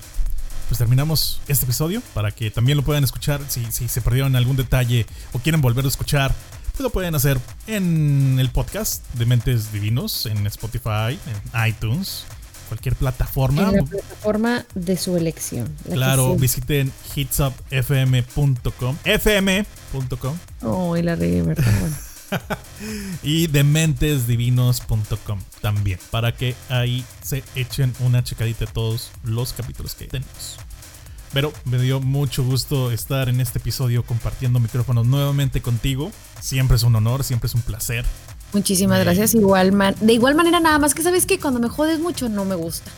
Speaker 1: pues terminamos este episodio para que también lo puedan escuchar si, si se perdieron algún detalle o quieren volver a escuchar. Pues lo pueden hacer en el podcast de Mentes Divinos, en Spotify, en iTunes, cualquier plataforma.
Speaker 2: En la plataforma de su elección.
Speaker 1: Claro, visiten hitsupfm.com. fm.com.
Speaker 2: Oh, y la regué, ¿verdad? Bueno. [laughs]
Speaker 1: y dementesdivinos.com también, para que ahí se echen una checadita de todos los capítulos que tenemos. Pero me dio mucho gusto estar en este episodio compartiendo micrófonos nuevamente contigo. Siempre es un honor, siempre es un placer.
Speaker 2: Muchísimas gracias. Igual man de igual manera, nada más que sabes que cuando me jodes mucho no me gusta.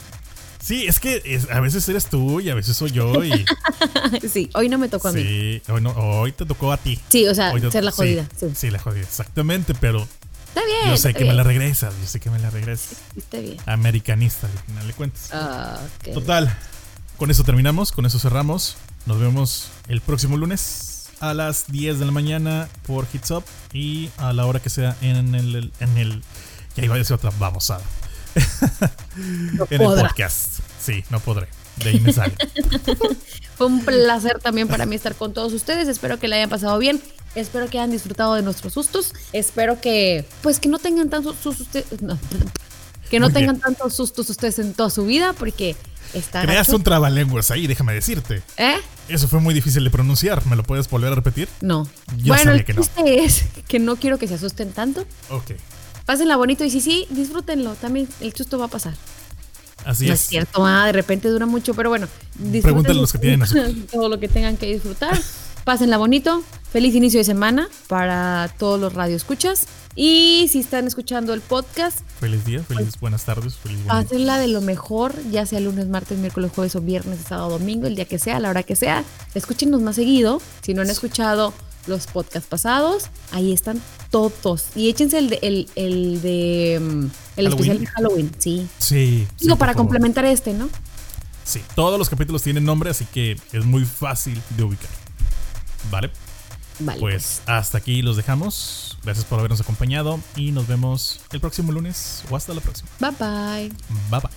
Speaker 1: Sí, es que a veces eres tú y a veces soy yo. Y... [laughs]
Speaker 2: sí, hoy no me tocó a mí.
Speaker 1: Sí, hoy, no, hoy te tocó a ti.
Speaker 2: Sí, o sea, ser la jodida.
Speaker 1: Sí, la jodida, exactamente, pero.
Speaker 2: Está bien.
Speaker 1: Yo sé que me la regresas, yo sé que me la regresas.
Speaker 2: está bien.
Speaker 1: Americanista, al final de cuentas. Total, con eso terminamos, con eso cerramos. Nos vemos el próximo lunes a las 10 de la mañana por Hits Up y a la hora que sea en el. En el ya iba a decir otra babosada. [laughs] en el podcast. Sí, no podré. De ahí me sale. [laughs]
Speaker 2: Fue un placer también para mí estar con todos ustedes. Espero que la hayan pasado bien. Espero que hayan disfrutado de nuestros sustos. Espero que, pues, que no tengan tantos sustos. [laughs] que no tengan tantos sustos ustedes en toda su vida, porque está.
Speaker 1: Creas un trabalenguas ahí, déjame decirte.
Speaker 2: ¿Eh?
Speaker 1: Eso fue muy difícil de pronunciar. ¿Me lo puedes volver a repetir?
Speaker 2: No. bueno, el chiste es que no quiero que se asusten tanto.
Speaker 1: Ok.
Speaker 2: Pásenla bonito y sí, sí, disfrútenlo. También el susto va a pasar.
Speaker 1: Así
Speaker 2: no
Speaker 1: es.
Speaker 2: es cierto, ah, de repente dura mucho, pero bueno.
Speaker 1: Pregúntenle los que tienen [laughs]
Speaker 2: Todo lo que tengan que disfrutar. Pásenla bonito. Feliz inicio de semana para todos los radioescuchas. Y si están escuchando el podcast.
Speaker 1: Feliz día, feliz pues, buenas tardes, feliz
Speaker 2: Pásenla de lo mejor, ya sea lunes, martes, miércoles, jueves o viernes, sábado, domingo, el día que sea, la hora que sea. Escúchenos más seguido. Si no han escuchado los podcasts pasados, ahí están todos. Y échense el de, el, el de mm, el especial de Halloween, sí.
Speaker 1: Sí.
Speaker 2: Digo, para complementar este, ¿no?
Speaker 1: Sí, todos los capítulos tienen nombre, así que es muy fácil de ubicar. ¿Vale?
Speaker 2: Vale.
Speaker 1: Pues, pues hasta aquí los dejamos. Gracias por habernos acompañado y nos vemos el próximo lunes o hasta la próxima.
Speaker 2: Bye bye.
Speaker 1: Bye bye.